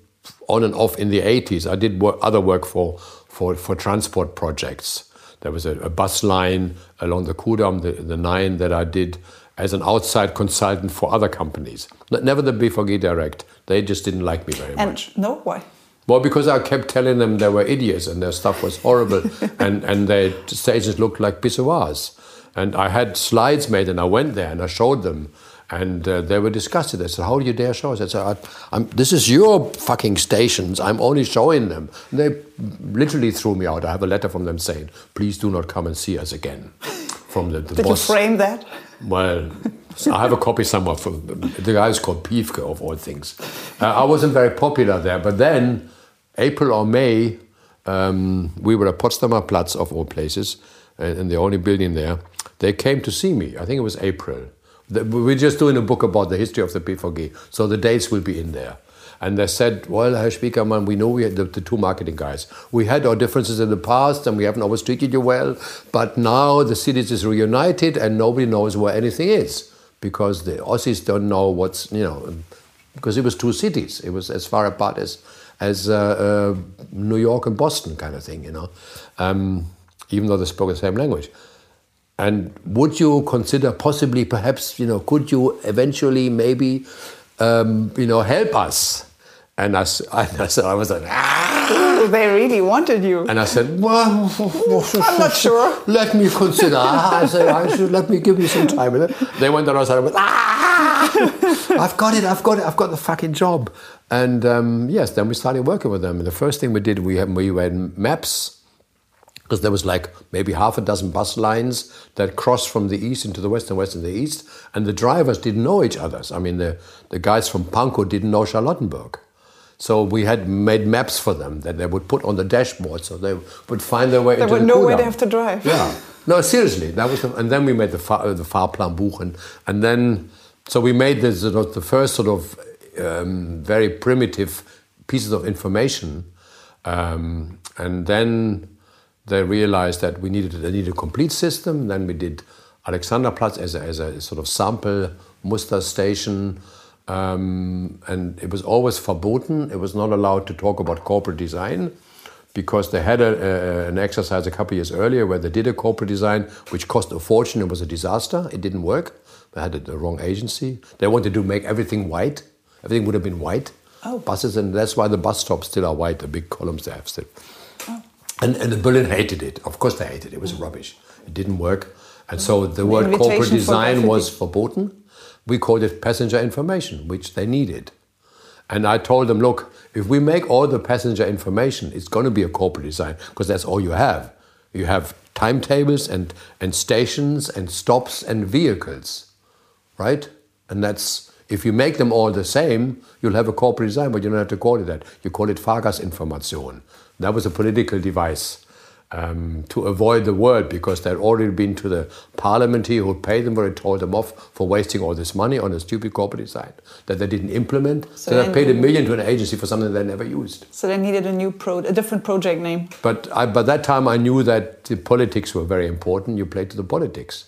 on and off in the 80s. I did work, other work for, for, for transport projects. There was a, a bus line along the Ku'damm, the, the nine that I did as an outside consultant for other companies. Never the BVG direct. They just didn't like me very and much. no, why? Well, because I kept telling them they were idiots and their stuff was horrible (laughs) and, and their stations looked like pissoirs. And I had slides made and I went there and I showed them and uh, they were disgusted. They said, How do you dare show us? I said, I, I'm, This is your fucking stations. I'm only showing them. And they literally threw me out. I have a letter from them saying, Please do not come and see us again. From the, the Did boss. you frame that? Well, I have a copy somewhere from the guy is called Piefke of all things. Uh, I wasn't very popular there, but then April or May, um, we were at Potsdamer Platz of all places, and, and the only building there. They came to see me. I think it was April. We're just doing a book about the history of the BVG, so the dates will be in there. And they said, well, Herr Spiekermann, we know we had the, the two marketing guys. We had our differences in the past and we haven't always treated you well, but now the cities is reunited and nobody knows where anything is because the Ossis don't know what's, you know, because it was two cities. It was as far apart as, as uh, uh, New York and Boston kind of thing, you know, um, even though they spoke the same language. And would you consider possibly, perhaps, you know, could you eventually maybe, um, you know, help us? (laughs) And I said, I was like, ah! They really wanted you. And I said, well, I'm not sure. Let me consider. (laughs) I said, I should let me give you some time. And they went on outside and went, ah! (laughs) I've got it, I've got it, I've got the fucking job. And um, yes, then we started working with them. And the first thing we did, we had, we had maps because there was like maybe half a dozen bus lines that crossed from the east into the west and west into the east, and the drivers didn't know each other. I mean, the, the guys from Pankow didn't know Charlottenburg. So we had made maps for them that they would put on the dashboard, so they would find their way There into would the know where they have to drive. Yeah. No, seriously, that was, the, and then we made the Fa- uh, the Fahrplan Buchen, and then so we made the sort of the first sort of um, very primitive pieces of information, um, and then they realized that we needed they needed a complete system. Then we did Alexanderplatz as a, as a sort of sample muster station. Um, and it was always verboten. It was not allowed to talk about corporate design because they had a, a, an exercise a couple years earlier where they did a corporate design which cost a fortune. It was a disaster. It didn't work. They had the wrong agency. They wanted to make everything white. Everything would have been white. Oh. Buses, and that's why the bus stops still are white, the big columns they have still. Oh. And, the Berlin hated it. Of course, they hated it. It was rubbish. It didn't work. And so the word invitation corporate design graffiti. was verboten. We called it passenger information, which they needed. And I told them, look, if we make all the passenger information, it's going to be a corporate design because that's all you have. You have timetables and, and stations and stops and vehicles, right? And that's, if you make them all the same, you'll have a corporate design, but you don't have to call it that. You call it Fahrgastinformation. That was a political device um, to avoid the word because they'd already been to the parliament here who paid them for it, told them off for wasting all this money on a stupid corporate design that they didn't implement. So So, they paid a million to an agency for something they never used. So they needed a new pro, a different project name. But I, by that time, I knew that the politics were very important. You play to the politics.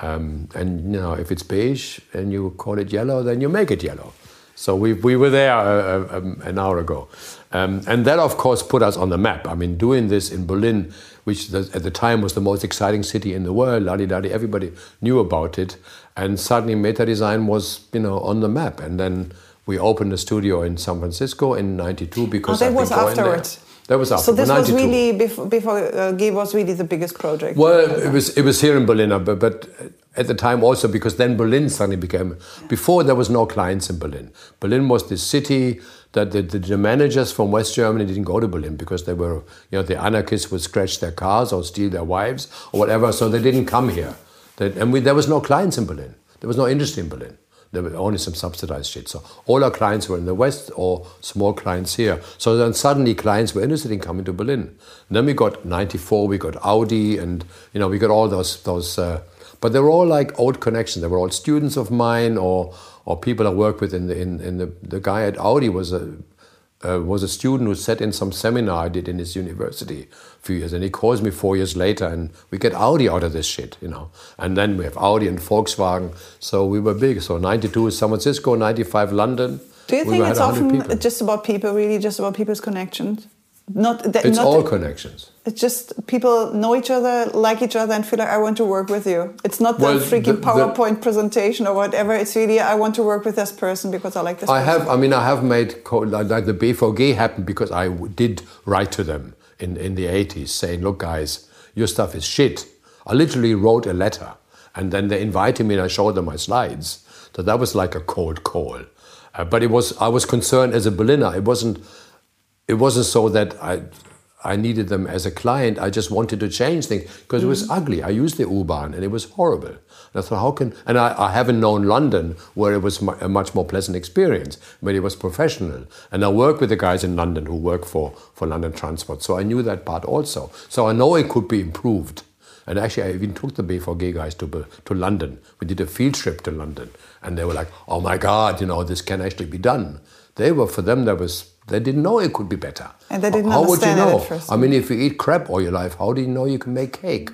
Um, and you know, if it's beige and you call it yellow, then you make it yellow. So we, we were there uh, uh, um, an hour ago. Um, and that, of course, put us on the map. I mean, doing this in Berlin, which the, at the time was the most exciting city in the world, ladi dadi, everybody knew about it. And suddenly meta design was, you know, on the map. And then we opened a studio in San Francisco in 92 because Oh, that was afterwards. That was after So this was really before, before uh, was really the biggest project. Well, it was it was here in Berlin, uh, but, but at the time also because then Berlin suddenly became. Before there was no clients in Berlin. Berlin was the city that the, the, the managers from West Germany didn't go to Berlin because they were you know the anarchists would scratch their cars or steal their wives or whatever, so they didn't come here. That, and we, there was no clients in Berlin. There was no industry in Berlin. There were only some subsidized shit. So all our clients were in the West or small clients here. So then suddenly clients were interested in coming to Berlin. And then we got 94, we got Audi, and you know we got all those those. Uh, but they were all like old connections. They were all students of mine or or people I worked with. In the in, in the the guy at Audi was a uh, was a student who sat in some seminar I did in his university a few years, and he calls me four years later, and we get Audi out of this shit, you know. And then we have Audi and Volkswagen, so we were big. So 92 is San Francisco, 95 London. Do you we think it's often people. just about people, really, just about people's connections? Not that. It's not all connections. It's just people know each other, like each other, and feel like I want to work with you. It's not the Well, freaking the- the- PowerPoint presentation or whatever. It's really I want to work with this person because I like this. I person. have, I mean, I have made, like, like the BVG happened because I did write to them in, in the 80s saying, look, guys, your stuff is shit. I literally wrote a letter and then they invited me and I showed them my slides. So that was like a cold call. Uh, but it was, I was concerned as a Berliner. It wasn't, it wasn't so that I, I needed them as a client. I just wanted to change things because it was mm. ugly. I used the U-Bahn and it was horrible. And I thought, how can? And I, I haven't known London where it was a much more pleasant experience, where it was professional. And I work with the guys in London who work for for London Transport, so I knew that part also. So I know it could be improved. And actually, I even took the BVG guys to to London. We did a field trip to London, and they were like, "Oh my God, you know, this can actually be done." They were for them that was they didn't know it could be better. And they didn't how would you understand it know? at first. I mean, if you eat crap all your life, how do you know you can make cake?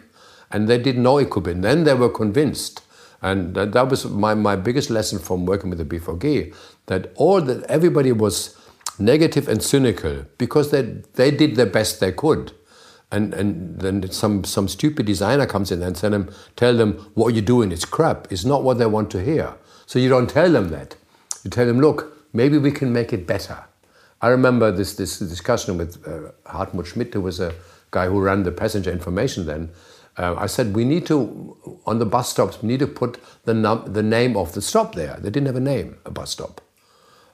And they didn't know it could be. And then they were convinced. And that, that was my, my biggest lesson from working with the BVG, that all that everybody was negative and cynical because they, they did the best they could. And, and then some, some stupid designer comes in and tell them, tell them what you're doing is crap. It's not what they want to hear. So you don't tell them that. You tell them, look, maybe we can make it better. I remember this, this discussion with uh, Hartmut Schmidt, who was a guy who ran the passenger information then. Uh, I said, we need to, on the bus stops, we need to put the, num- the name of the stop there. They didn't have a name, a bus stop.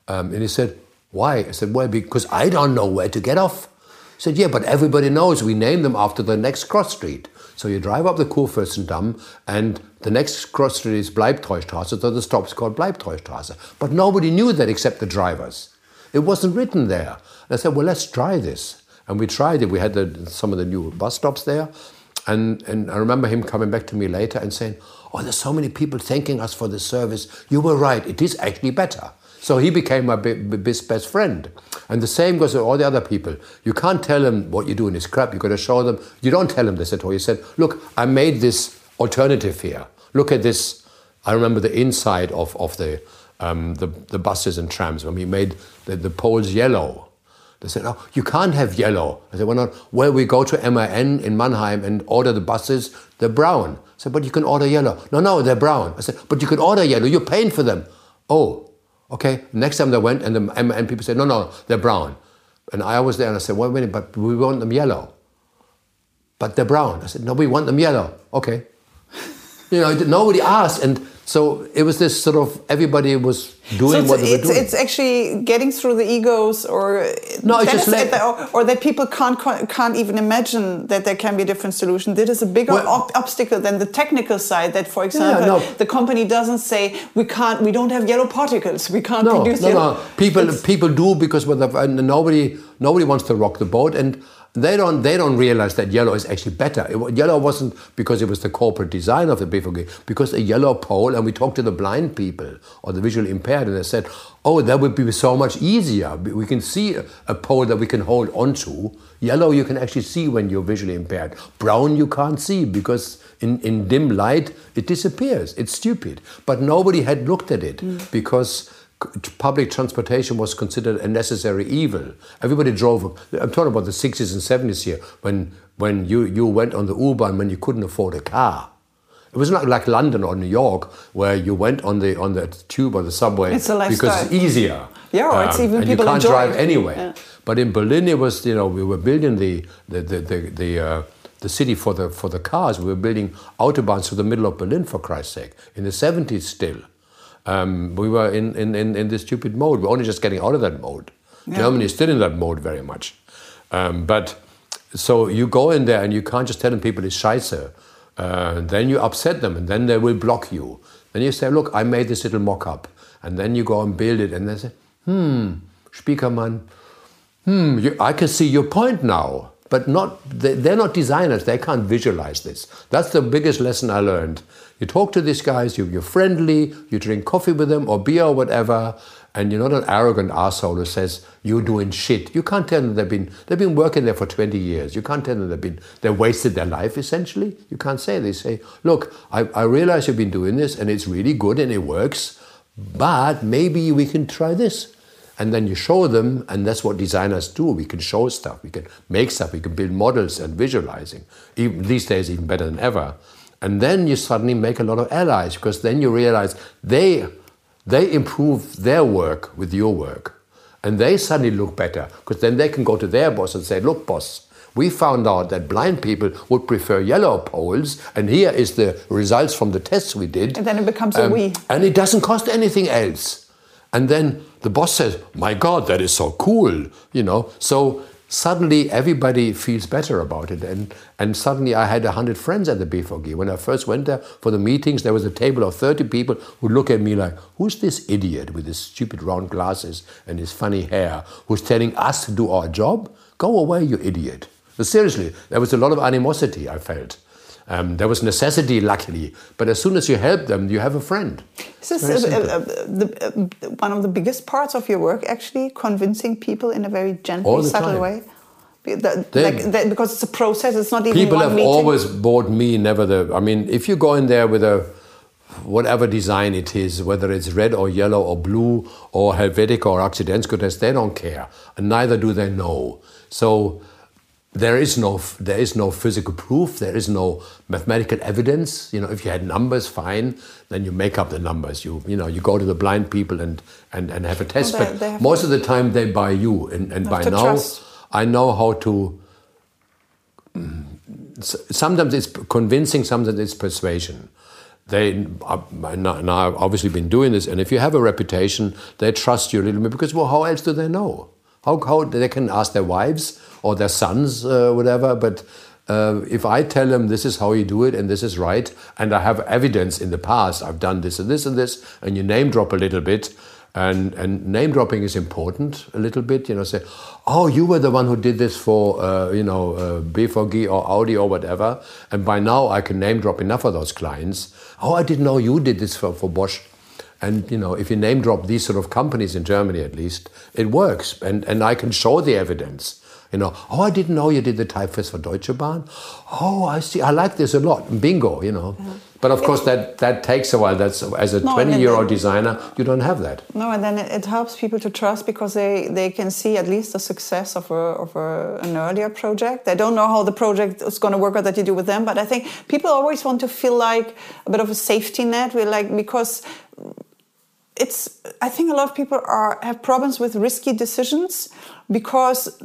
Um, and he said, why? I said, well, because I don't know where to get off. He said, yeah, but everybody knows we name them after the next cross street. So you drive up the Kurfürstendamm and the next cross street is Bleibtreustraße, so the stop's called Bleibtreustraße. But nobody knew that except the drivers. It wasn't written there. And I said, well, let's try this. And we tried it. We had the, some of the new bus stops there. And, and I remember him coming back to me later and saying, oh, there's so many people thanking us for the service. You were right. It is actually better. So he became my best friend. And the same goes with all the other people. You can't tell them what you're doing is crap. You've got to show them. You don't tell them this at all. You said, look, I made this alternative here. Look at this. I remember the inside of, of the, um, the, the buses and trams when we made the, the poles yellow. They said, oh, you can't have yellow. I said, why not? Well, we go to MAN in Mannheim and order the buses, they're brown. I said, but you can order yellow. No, no, they're brown. I said, but you can order yellow, you're paying for them. Oh, okay. Next time they went and the MAN people said, no, no, they're brown. And I was there and I said, wait a minute, but we want them yellow. But they're brown. I said, no, we want them yellow. Okay. (laughs) You know, nobody asked. And so it was this sort of, everybody was doing so what they were it's, doing. it's actually getting through the egos, or No, just let- or, or that people can't can't even imagine that there can be a different solution. That is a bigger Well- ob- obstacle than the technical side. That, for example, no. the company doesn't say we can't, we don't have yellow particles, we can't no, produce no, yellow. no. People, It's- people do because when the, and nobody, nobody wants to rock the boat, and they don't, they don't realize that yellow is actually better. It, yellow wasn't because it was the corporate design of the BVG, because a yellow pole, and we talked to the blind people or the visually impaired, and they said, "Oh, that would be so much easier. We can see a, a pole that we can hold onto. Yellow, you can actually see when you're visually impaired. Brown, you can't see because in, in dim light it disappears. It's stupid. But nobody had looked at it mm. because." Public transportation was considered a necessary evil. Everybody drove. I'm talking about the 60s and 70s here, when when you, you went on the U-Bahn when you couldn't afford a car. It was not like London or New York where you went on the on the tube or the subway It's because it's easier. Um, Yeah, or it's even and people you can't drive it. anywhere. Yeah. But in Berlin, it was you know we were building the the the the, the, uh, the city for the for the cars. We were building autobahns through the middle of Berlin for Christ's sake in the 70s still. Um, we were in, in, in, in this stupid mode. We're only just getting out of that mode. Germany is still in that mode very much. Um, but so you go in there and you can't just tell them people it's scheiße. Uh, then you upset them and then they will block you. Then you say, look, I made this little mock-up. And then you go and build it, and they say, hmm, Spiekermann, hmm, you, I can see your point now. But not, they, they're not designers, they can't visualize this. That's the biggest lesson I learned. You talk to these guys, you, you're friendly, you drink coffee with them or beer or whatever, and you're not an arrogant asshole who says you're doing shit. You can't tell them they've been they've been working there for 20 years. You can't tell them they've been they wasted their life essentially. You can't say they say, look, I, I realize you've been doing this and it's really good and it works, but maybe we can try this and then you show them, and that's what designers do. We can show stuff, we can make stuff, we can build models and visualizing. Even these days, even better than ever. And then you suddenly make a lot of allies because then you realize they they improve their work with your work, and they suddenly look better because then they can go to their boss and say, "Look, boss." We found out that blind people would prefer yellow poles, and here is the results from the tests we did. And then it becomes um, a we. And it doesn't cost anything else. And then the boss says, My God, that is so cool, you know. So suddenly everybody feels better about it. And, and suddenly I had 100 friends at the BVG. When I first went there for the meetings, there was a table of 30 people who look at me like, Who's this idiot with his stupid round glasses and his funny hair who's telling us to do our job? Go away, you idiot. But seriously, there was a lot of animosity I felt. Um, there was necessity, luckily, but as soon as you help them, you have a friend. Is this uh, uh, the, uh, one of the biggest parts of your work, actually, convincing people in a very gentle, subtle time. way? That, like, that, because it's a process, it's not even People have meeting. always bought me, never the. I mean, if you go in there with a whatever design it is, whether it's red or yellow or blue or Helvetica or Akzidenz-Grotesk, they don't care, and neither do they know. So there is no there is no physical proof there is no mathematical evidence. You know if you had numbers fine then you make up the numbers. You you know you go to the blind people and and, and have a test. Well, they, but they most of the time they buy you and, and by now. trust. i know how to mm, sometimes it's convincing sometimes it's persuasion. They uh, now I've obviously been doing this and if you have a reputation they trust you a little bit because well how else do they know how, how they can ask their wives or their sons, uh, whatever. But uh, if I tell them this is how you do it and this is right, and I have evidence in the past, I've done this and this and this, and you name drop a little bit, and, and name dropping is important a little bit, you know, say, oh, you were the one who did this for, uh, you know, uh, BVG or Audi or whatever, and by now I can name drop enough of those clients. Oh, I didn't know you did this for, for Bosch. And you know, if you name drop these sort of companies in Germany, at least, it works, and and I can show the evidence. You know, oh, I didn't know you did the typeface for Deutsche Bahn. Oh, I see. I like this a lot. Bingo, you know. Yeah. But of course, that, that takes a while. That's as a 20 year old designer, you don't have that. No, and then it, it, helps people to trust because they, they can see at least the success of, a, of a, an earlier project. They don't know how the project is going to work out that you do with them, but I think people always want to feel like a bit of a safety net. We like because it's i think a lot of people are have problems with risky decisions because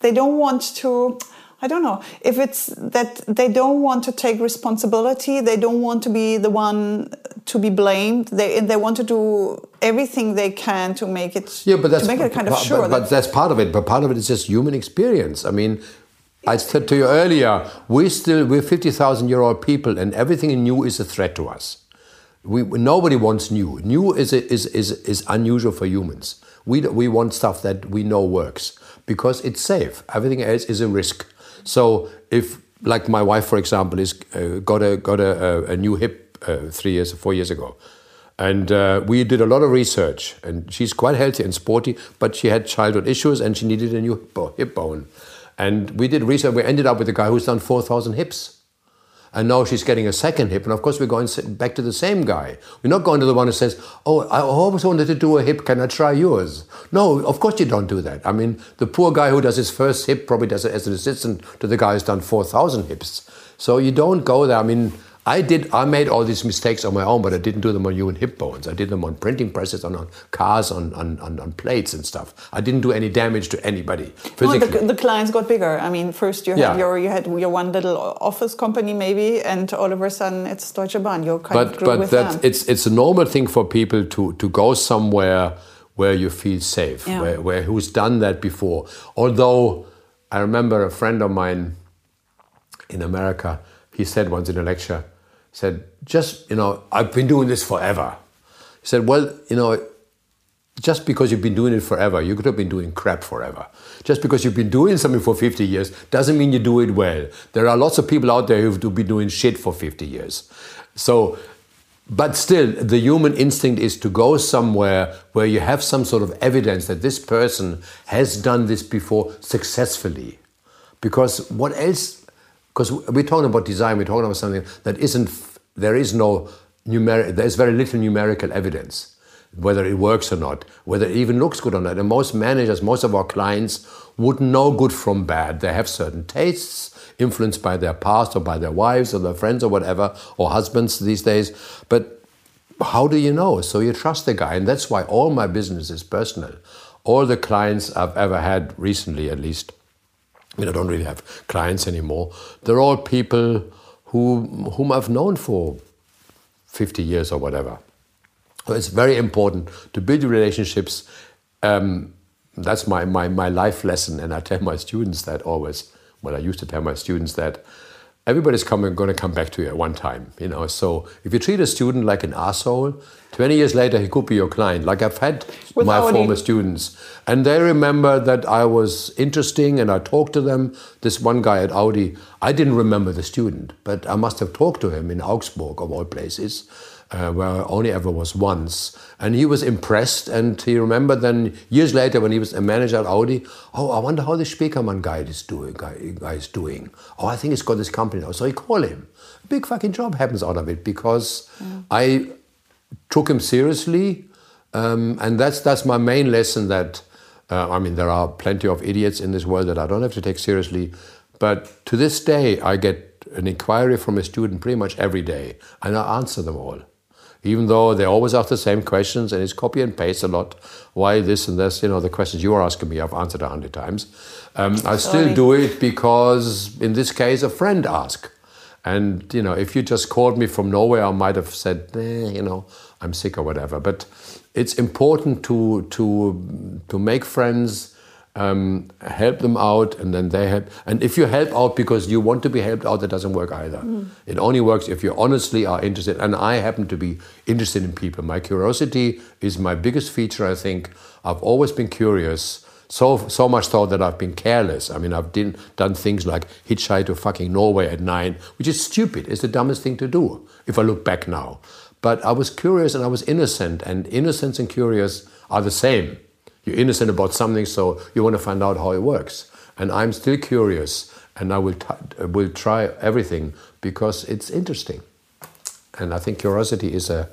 they don't want to i don't know if it's that they don't want to take responsibility they don't want to be the one to be blamed they they want to do everything they can to make it yeah but that's to make it kind of sure but, but that's part of it but part of it is just human experience i mean I said to you earlier, we still we're fifty thousand year old people, and everything new is a threat to us. We, nobody wants new. New is, is, is, is unusual for humans. We, we want stuff that we know works because it's safe. Everything else is a risk. So if, like my wife, for example, is uh, got a got a, a new hip uh, three years, four years ago, and uh, we did a lot of research. And she's quite healthy and sporty, but she had childhood issues and she needed a new hip bone. And we did research. We ended up with a guy who's done four thousand hips and now she's getting a second hip, and of course we're going back to the same guy. We're not going to the one who says, "Oh, I always wanted to do a hip. Can I try yours?" No, of course you don't do that. I mean, the poor guy who does his first hip probably does it as an assistant to the guy who's done four thousand hips. So you don't go there. I mean, I did. I made all these mistakes on my own, but I didn't do them on human hip bones. I did them on printing presses, on, on cars, on, on, on, plates and stuff. I didn't do any damage to anybody physically. Well, the, the clients got bigger. I mean, first you had yeah. your you had your one little office company maybe, and all of a sudden it's Deutsche Bahn. You kind but, of grew but with that, them. it's it's a normal thing for people to to go somewhere where you feel safe, yeah. where, where who's done that before. Although I remember a friend of mine in America, he said once in a lecture said, just, you know, I've been doing this forever. He said, well, you know, just because you've been doing it forever, you could have been doing crap forever. Just because you've been doing something for 50 years doesn't mean you do it well. There are lots of people out there who've been doing shit for 50 years. So, but still, the human instinct is to go somewhere where you have some sort of evidence that this person has done this before successfully. Because what else? Because we're talking about design, we're talking about something that isn't, there is no numeric, there's very little numerical evidence whether it works or not, whether it even looks good or not. And most managers, most of our clients wouldn't know good from bad. They have certain tastes influenced by their past or by their wives or their friends or whatever, or husbands these days. But how do you know? So you trust the guy. And that's why all my business is personal. All the clients I've ever had recently, at least, I mean, I don't really have clients anymore. They're all people who, whom I've known for 50 years or whatever. So it's very important to build relationships. Um, that's my, my, my life lesson, and I tell my students that always. Well, I used to tell my students that everybody's coming, going to come back to you at one time. You know, so if you treat a student like an asshole, 20 years later he could be your client. Like I've had With my former students, and they remember that I was interesting, and I talked to them. This one guy at Audi, I didn't remember the student, but I must have talked to him in Augsburg of all places uh, where I only ever was once. And he was impressed, and he remembered then years later when he was a manager at Audi, oh, I wonder how the Spiekermann guy is doing. Guy, guy is doing. Oh, I think he's got this company now. So he called him. A big fucking job happens out of it because mm. I took him seriously, um, and that's that's my main lesson. That uh, I mean, there are plenty of idiots in this world that I don't have to take seriously, but to this day, I get an inquiry from a student pretty much every day, and I answer them all even though they always ask the same questions and it's copy and paste a lot. Why this and this? You know, the questions you are asking me, I've answered a hundred times. Um, I still do it because, in this case, a friend asked. And you know, if you just called me from nowhere, I might have said, eh, you know, I'm sick or whatever. But it's important to to to make friends um, help them out, and then they help. And if you help out because you want to be helped out, that doesn't work either. Mm. It only works if you honestly are interested. And I happen to be interested in people. My curiosity is my biggest feature. I think I've always been curious. So so much so that I've been careless. I mean, I've did, done things like hitchhike to fucking Norway at nine, which is stupid. It's the dumbest thing to do if I look back now. But I was curious and I was innocent, and innocence and curious are the same. You're innocent about something, so you want to find out how it works. And I'm still curious, and I will, will try everything because it's interesting. And I think curiosity is a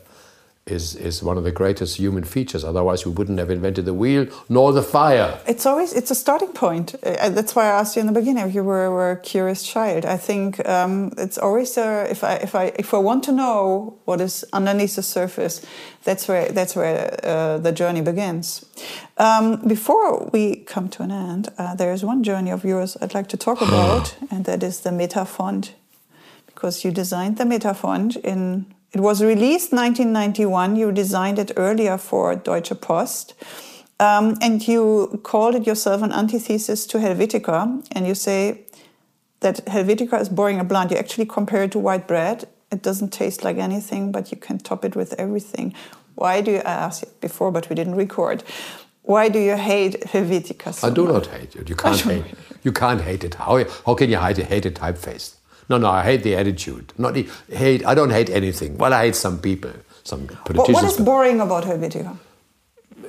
is, is one of the greatest human features. Otherwise, we wouldn't have invented the wheel nor the fire. It's always it's a starting point. Uh, that's why I asked you in the beginning if you were, were a curious child. I think um, it's always a, if I if I if I want to know what is underneath the surface, that's where that's where uh, the journey begins. Um, before we come to an end, uh, there is one journey of yours I'd like to talk (gasps) about, and that is the Meta Font, because you designed the Meta Font in it was released 1991. You designed it earlier for Deutsche Post. Um, and you called it yourself an antithesis to Helvetica. And you say that Helvetica is boring and bland. You actually compare it to white bread. It doesn't taste like anything, but you can top it with everything. Why do you, I asked you before, but we didn't record. Why do you hate Helvetica so I do much? not hate it. You can't (laughs) hate You can't hate it. How, how can you hate, hate a typeface? No, no, I hate the attitude. Not the, hate. I don't hate anything. Well, I hate some people, some politicians. what is boring about Helvetica?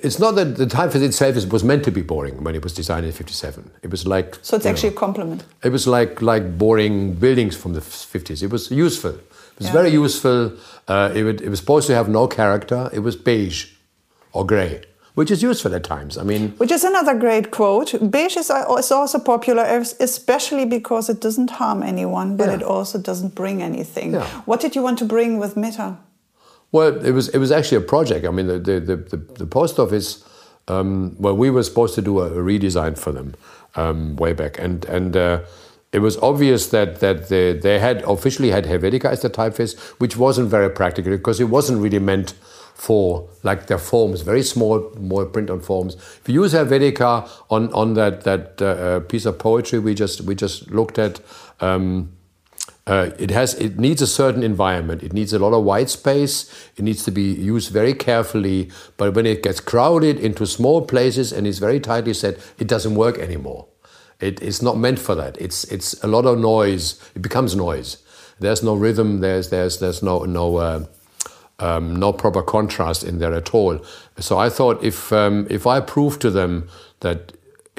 It's not that the typeface itself was meant to be boring when it was designed in '57. It was like so. It's actually know, a compliment. It was like like boring buildings from the '50s. It was useful. It was yeah. very useful. Uh, it, would, it was supposed to have no character. It was beige or grey which is useful at times. I mean, which is another great quote. Beige is, also popular, especially because it doesn't harm anyone, but yeah. it also doesn't bring anything. Yeah. What did you want to bring with Meta? Well, it was it was actually a project. I mean, the the the, the post office. Um, well, we were supposed to do a, redesign for them um, way back, and and. Uh, it was obvious that that they, they had officially had Helvetica as the typeface, which wasn't very practical because it wasn't really meant for like their forms, very small, more print on forms. If you use Helvetica on on that that uh, uh, piece of poetry we just we just looked at, um, uh, it has it needs a certain environment. It needs a lot of white space. It needs to be used very carefully. But when it gets crowded into small places and is very tightly set, it doesn't work anymore. It, it's not meant for that. It's it's a lot of noise. It becomes noise. There's no rhythm. There's there's there's no no. Uh, um, no proper contrast in there at all. So I thought if um, if I prove to them that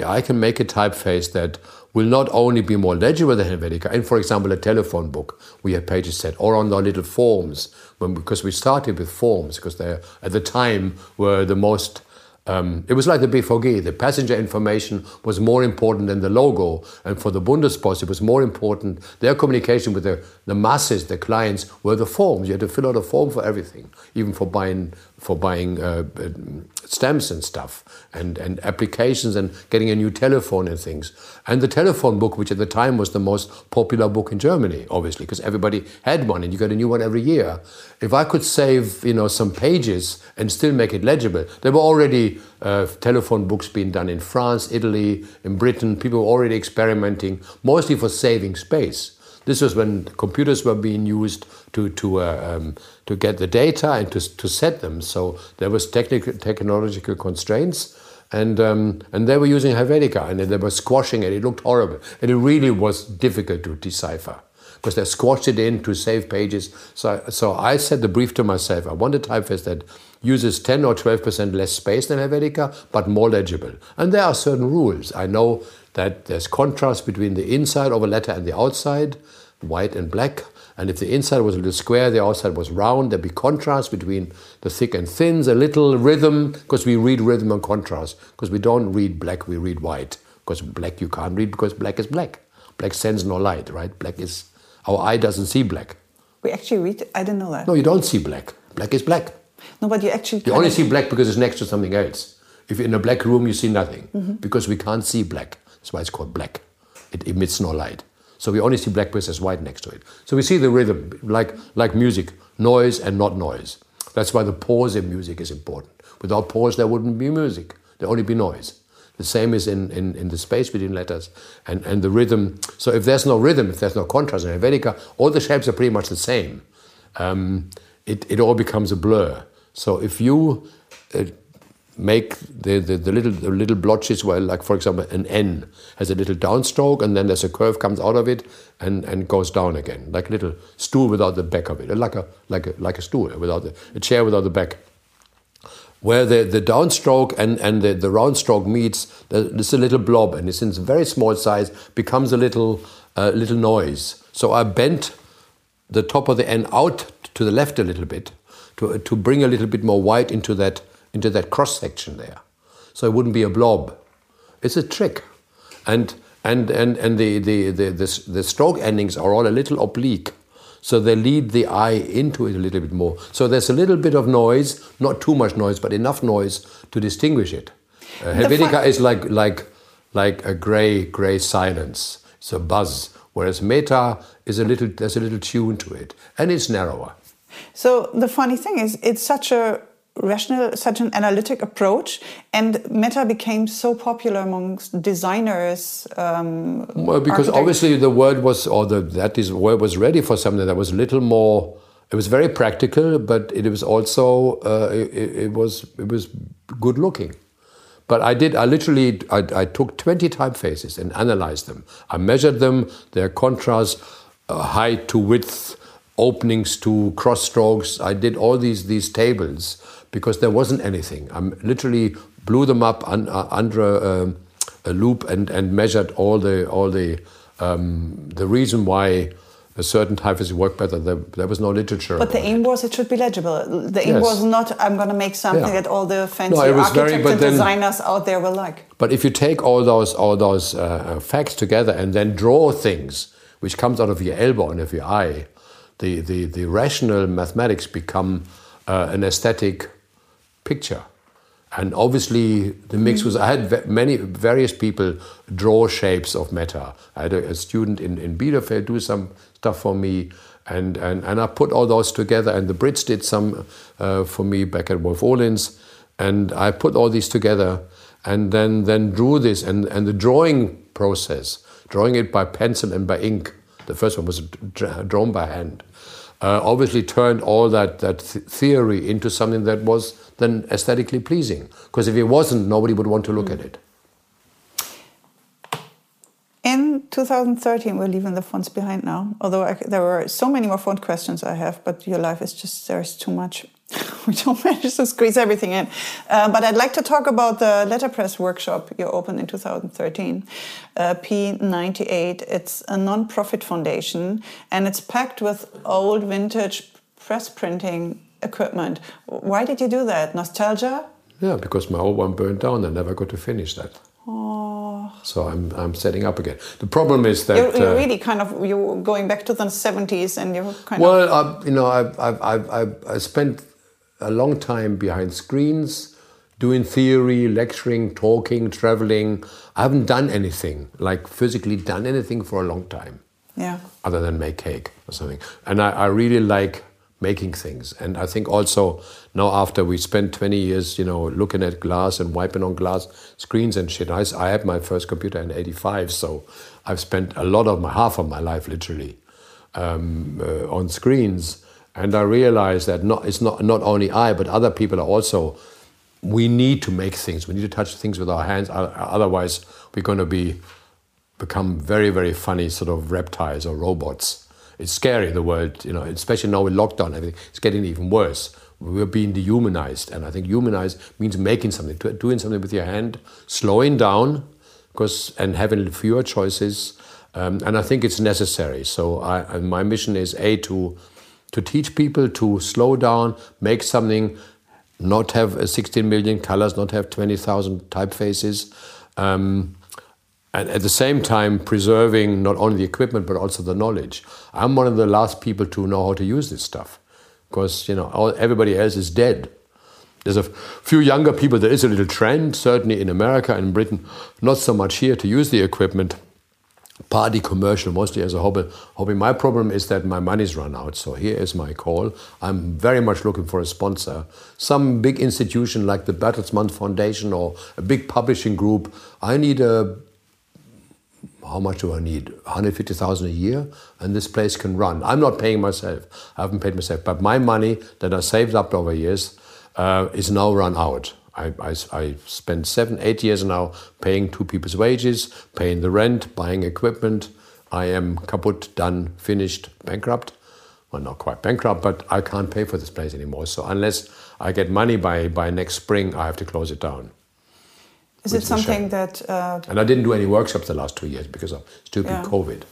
I can make a typeface that will not only be more legible than Helvetica, and for example, a telephone book, we have pages set, or on our little forms, when, because we started with forms, because they at the time were the most um, it was like the BVG. The passenger information was more important than the logo. And for the Bundespost, it was more important. Their communication with the, the masses, the clients, were the forms. You had to fill out a form for everything, even for buying for buying uh, uh, stamps and stuff, and, and applications and getting a new telephone and things. And the telephone book, which at the time was the most popular book in Germany, obviously, because everybody had one and you got a new one every year. If I could save, you know, some pages and still make it legible, there were already uh, telephone books being done in France, Italy, in Britain. People were already experimenting, mostly for saving space. This was when computers were being used to to uh, um, to get the data and to to set them. So there was technical technological constraints. And, um, and they were using Helvetica and they were squashing it. It looked horrible. And it really was difficult to decipher because they squashed it in to save pages. So, so I set the brief to myself. I want a typeface that uses 10 or 12% less space than Helvetica, but more legible. And there are certain rules. I know that there's contrast between the inside of a letter and the outside, white and black. And if the inside was a little square, the outside was round, there'd be contrast between the thick and thins, a little rhythm, because we read rhythm and contrast. Because we don't read black, we read white. Because black you can't read because black is black. Black sends no light, right? Black is, our eye doesn't see black. We actually read, I didn't know that. No, you don't see black. Black is black. No, but you actually. You only see black because it's next to something else. If you're in a black room, you see nothing mm -hmm. because we can't see black. That's why it's called black. It emits no light. So we only see black because there's white next to it. So we see the rhythm, like, like music, noise and not noise. That's why the pause in music is important. Without pause, there wouldn't be music. There'd only be noise. The same is in, in, in the space between letters and, and the rhythm. So if there's no rhythm, if there's no contrast in Helvetica, all the shapes are pretty much the same. Um, it, it all becomes a blur. So if you uh, make the, the, the, little the little blotches where like for example an N has a little downstroke and then there's a curve comes out of it and, and goes down again like a little stool without the back of it like a like a like a stool without the, a chair without the back. Where the, the downstroke and, and the, the round stroke meets there's a little blob and it's in very small size becomes a little uh, little noise. So I bent the top of the N out to the left a little bit to, to bring a little bit more white into that into that cross section there. So it wouldn't be a blob. It's a trick. And, and, and, and the, the, the, the, the stroke endings are all a little oblique. So they lead the eye into it a little bit more. So there's a little bit of noise, not too much noise, but enough noise to distinguish it. Uh, Helvetica is like, like, like a gray, gray silence. It's a buzz. Whereas Meta is a little, there's a little tune to it. And it's narrower. So the funny thing is, it's such a rational, such an analytic approach, and Meta became so popular amongst designers. Um, well, because obviously the word was, or the that is word was ready for something that was a little more. It was very practical, but it was also uh, it, it, was it was good looking. But I did. I literally I, I, took twenty typefaces and analyzed them. I measured them, their contrast, uh, height to width, openings to cross strokes. I did all these these tables because there wasn't anything. I literally blew them up un, uh, under a, a, loupe and, and measured all the all the um, the reason why a certain typeface worked better. There, there, was no literature. But the aim was it should be legible. The aim yes. was not I'm going to make something yeah. that all the fancy no, architects and designers out there will like. But if you take all those all those uh, facts together and then draw things which comes out of your elbow and of your eye, the the, the rational mathematics become uh, an aesthetic picture. And obviously, the mix was. I had many various people draw shapes of Meta. I had a, a student in, in Bielefeld do some stuff for me, and, and, and I put all those together. And the Brits did some uh, for me back at Wolff Olins, and I put all these together, and then then drew this. And, and the drawing process, drawing it by pencil and by ink, The first one was drawn by hand. Uh, obviously turned all that, that th theory into something that was then aesthetically pleasing. Because if it wasn't, nobody would want to look mm. at it. In 2013, we're leaving the fonts behind now. Although I, there were so many more font questions I have, but your life is just, there's too much. (laughs) we don't manage to squeeze everything in. Uh, but I'd like to talk about the letterpress workshop you opened in 2013, uh, P98. It's a non-profit foundation and it's packed with old vintage press printing equipment. Why did you do that? Nostalgia? Yeah, because my old one burned down. I never got to finish that. Oh. So I'm, I'm setting up again. The problem is that you're, you're uh, really kind of you're going back to the 70s and you're kind well, of well, you know, I've, I've, I've, I've spent a long time behind screens, doing theory, lecturing, talking, traveling. I haven't done anything, like physically done anything for a long time. Yeah. Other than make cake or something. And I, I really like making things. And I think also now after we spent 20 years, you know, looking at glass and wiping on glass screens and shit, I, I had my first computer in 85, so I've spent a lot of my, half of my life literally um, uh, on screens. And I realized that not, it's not, not only I, but other people are also, we need to make things. We need to touch things with our hands. Otherwise, we're going to be become very, very funny sort of reptiles or robots. It's scary, the world, you know, especially now with lockdown, everything. It's getting even worse. We're being dehumanized. And I think humanized means making something, doing something with your hand, slowing down, because and having fewer choices. Um, and I think it's necessary. So I, my mission is A, to to teach people to slow down, make something, not have 16 million colors, not have 20,000 typefaces, um, and at the same time preserving not only the equipment but also the knowledge. I'm one of the last people to know how to use this stuff because you know all, everybody else is dead. There's a few younger people. There is a little trend, certainly in America and Britain, not so much here to use the equipment party commercial, mostly as a hobby. hobby. My problem is that my money's run out. So here is my call. I'm very much looking for a sponsor. Some big institution like the Bertelsmann Foundation or a big publishing group. I need a how much do I need? 150,000 a year, and this place can run. I'm not paying myself. I haven't paid myself, but my money that I saved up over years uh, is now run out. I, I, I spent seven, eight years now paying two people's wages, paying the rent, buying equipment. I am kaput, done, finished, bankrupt. Well, not quite bankrupt, but I can't pay for this place anymore. So unless I get money by, by next spring, I have to close it down. Is it something that? Uh, and I didn't do any workshops the last two years because of stupid yeah. COVID.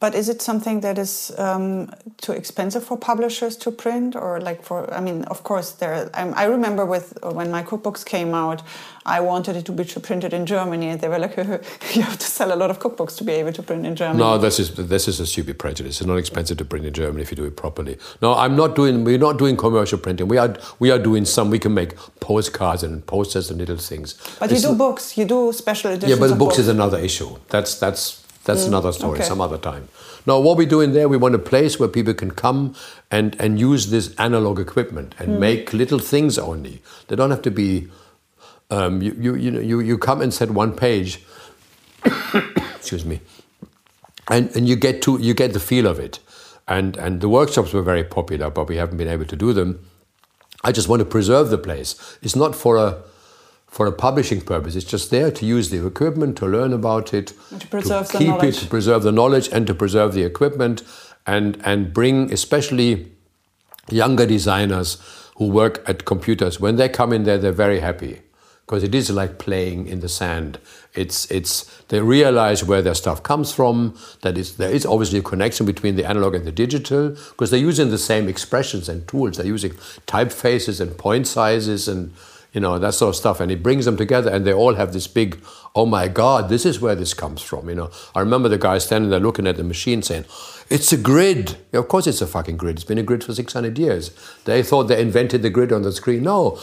But is it something that is um, too expensive for publishers to print, or like for? I mean, of course, there. I'm, i remember with when my cookbooks came out, I wanted it to be printed in Germany, and they were like, (laughs) "You have to sell a lot of cookbooks to be able to print in Germany." No, this is this is a stupid prejudice. It's not expensive to print in Germany if you do it properly. No, I'm not doing. We're not doing commercial printing. We are we are doing some. We can make postcards and posters and little things. But it's you do books. You do special editions. Yeah, but the books, books is another issue. That's that's that's mm, another story, okay. some other time. Now, what we're doing there, we want a place where people can come and, and use this analog equipment and mm. make little things only. They don't have to be, um, you, you, you, know, you, you come and set one page, (coughs) excuse me, and, and you, get to, you get the feel of it. And, and the workshops were very popular, but we haven't been able to do them. I just want to preserve the place. It's not for a, for a publishing purpose. It's just there to use the equipment, to learn about it, to, preserve to keep it, to preserve the knowledge, and to preserve the equipment, and and bring especially younger designers who work at computers when they come in there, they're very happy because it is like playing in the sand. It's it's they realize where their stuff comes from. That is there is obviously a connection between the analog and the digital because they're using the same expressions and tools. They're using typefaces and point sizes and you know, that sort of stuff. And he brings them together and they all have this big, oh my God, this is where this comes from. You know, I remember the guy standing there looking at the machine saying, it's a grid. Yeah, of course it's a fucking grid. It's been a grid for 600 years. They thought they invented the grid on the screen. No,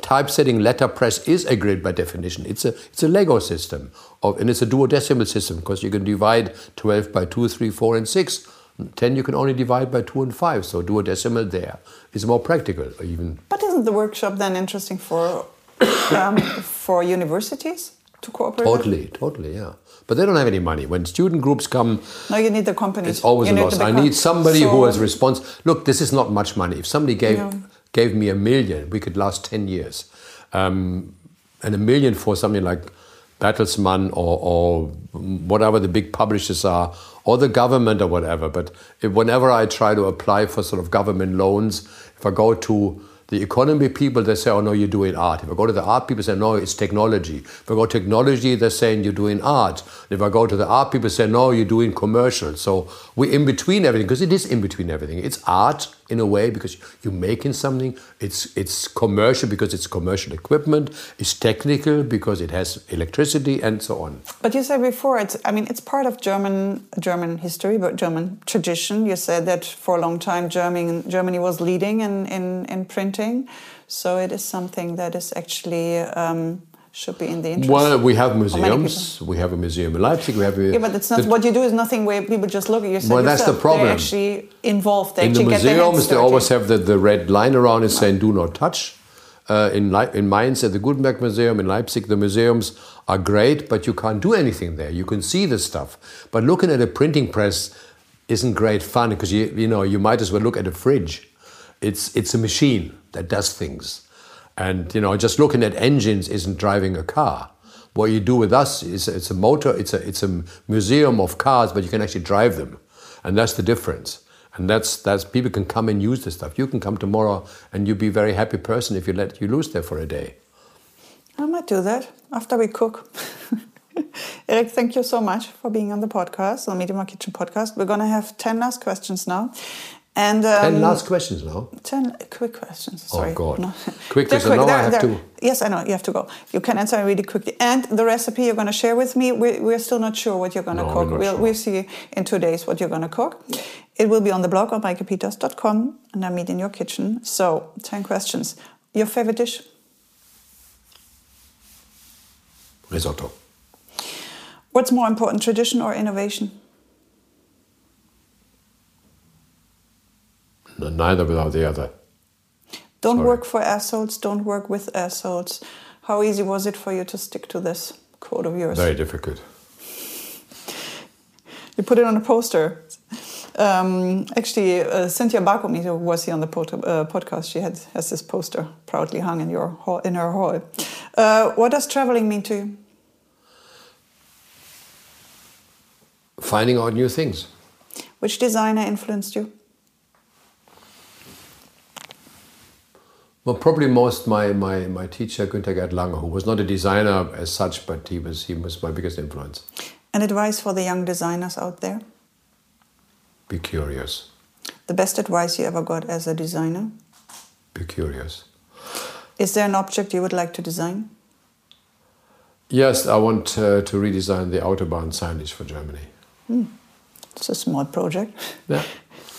typesetting letterpress is a grid by definition. It's a, it's a Lego system. Of, and it's a duodecimal system because you can divide 12 by 2, 3, 4, and 6 10 you can only divide by 2 and 5, so duodecimal there. It's more practical even. But isn't the workshop then interesting for, (coughs) um, for universities? to cooperate? Totally, totally, yeah. But they don't have any money. When student groups come, No, you need the companies. it's always You a loss. I need somebody who So- has response. Look, this is not much money. If somebody gave Yeah. gave me a million, we could last ten years, um, and a million for something like Bertelsmann or, or whatever the big publishers are, or the government or whatever. But whenever I try to apply for sort of government loans, if I go to the economy people, they say, oh no, you're doing art. If I go to the art people, say, no, it's technology. If I go to technology, they're saying you're doing art. If I go to the art people, say, no, you're doing commercial. So we're in between everything, because it is in between everything. It's art in a way because you're making something. It's, it's commercial because it's commercial equipment. It's technical because it has electricity and so on. But you said before, it's. I mean, it's part of German German history, but German tradition. You said that for a long time, German Germany was leading in in, in printing, so it is something that is actually um, should be in the interest. Well, we have museums. We have a museum in Leipzig. We have a, yeah, but it's not the- what you do is nothing where people just look at you. Well, that's the problem. They're actually involved. They in the actually get museums, they always have the, the red line around it saying "Do not touch." Uh, in Lei- in Mainz at the Gutenberg Museum, in Leipzig, the museums are great, but you can't do anything there. You can see the stuff, but looking at a printing press isn't great fun because you you know you might as well look at a fridge. It's it's a machine that does things, and you know just looking at engines isn't driving a car. What you do with us is it's a motor, it's a it's a museum of cars, but you can actually drive them, and that's the difference. And that's that's people can come and use the stuff. You can come tomorrow and you'll be a very happy person if you let you lose there for a day. I might do that after we cook. (laughs) Erik, thank you so much for being on the podcast, on Meet in My Kitchen podcast. We're going to have 10 last questions now. And um, Ten last questions now. 10 quick questions. Sorry. Oh, God. No. Quick, They're so now They're- have to- Yes, I know. You have to go. You can answer really quickly. And the recipe you're going to share with me, we're, we're still not sure what you're going to No, cook. we'll, sure. we'll see in two days what you're going to cook. It will be on the blog on maikepeters.com and I meet in your kitchen. So, 10 questions. Your favorite dish? Risotto. What's more important, tradition or innovation? No, neither without the other. Don't Sorry. work for assholes, don't work with assholes. How easy was it for you to stick to this quote of yours? Very difficult. You put it on a poster. Um, actually, uh, Cynthia Barcomi, who was here on the pod- uh, podcast, she had has this poster proudly hung in your hall, in her hall. Uh, what does traveling mean to you? Finding out new things. Which designer influenced you? Well, probably most my, my, my teacher Günter Gerd Lange, who was not a designer as such, but he was he was my biggest influence. An advice for the young designers out there? Be curious. The best advice you ever got as a designer? Be curious. Is there an object you would like to design? Yes, I want uh, to redesign the autobahn signage for Germany. It's a small project. Yeah. (laughs)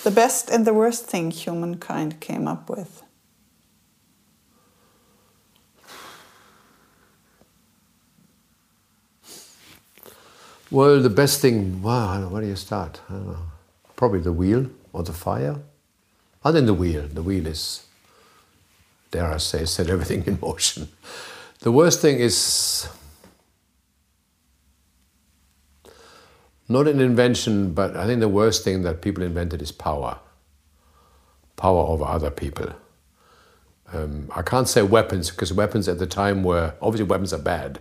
The best and the worst thing humankind came up with. Well, the best thing, know, where do you start? Probably the wheel or the fire. I think the wheel. The wheel is, dare I say, set everything in motion. The worst thing is not an invention, but I think the worst thing that people invented is power. Power over other people. Um, I can't say weapons because weapons at the time were obviously weapons are bad,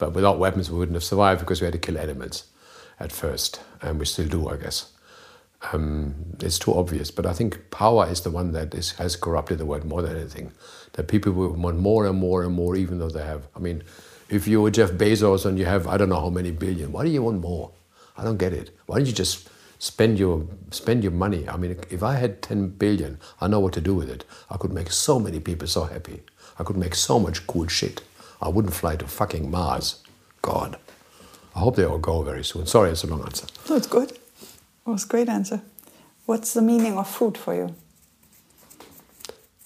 but without weapons we wouldn't have survived because we had to kill animals at first, and we still do, I guess. Um, it's too obvious, but I think power is the one that is, has corrupted the world more than anything. That people will want more and more and more, even though they have. I mean, if you were Jeff Bezos and you have I don't know how many billion, why do you want more? I don't get it. Why don't you just spend your spend your money? I mean, if I had ten billion, I know what to do with it. I could make so many people so happy. I could make so much cool shit. I wouldn't fly to fucking Mars. God. I hope they all go very soon. Sorry, it's a long answer. No, it's good. It was a great answer. What's the meaning of food for you?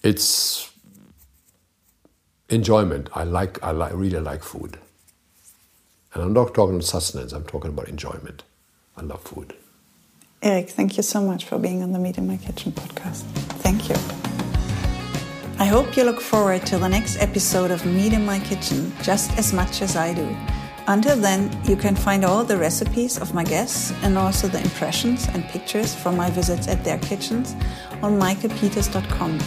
It's enjoyment. I like. I like, really like food. And I'm not talking sustenance. I'm talking about enjoyment. I love food. Erik, thank you so much for being on the Meet in My Kitchen podcast. Thank you. I hope you look forward to the next episode of Meet in My Kitchen just as much as I do. Until then, you can find all the recipes of my guests and also the impressions and pictures from my visits at their kitchens on maikepeters.com.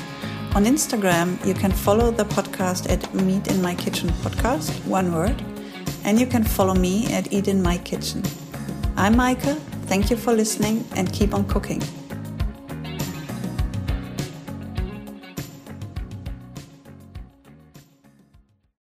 On Instagram, you can follow the podcast at Meet in My Kitchen Podcast, one word, and you can follow me at Eat in My Kitchen. I'm Maike, thank you for listening and keep on cooking.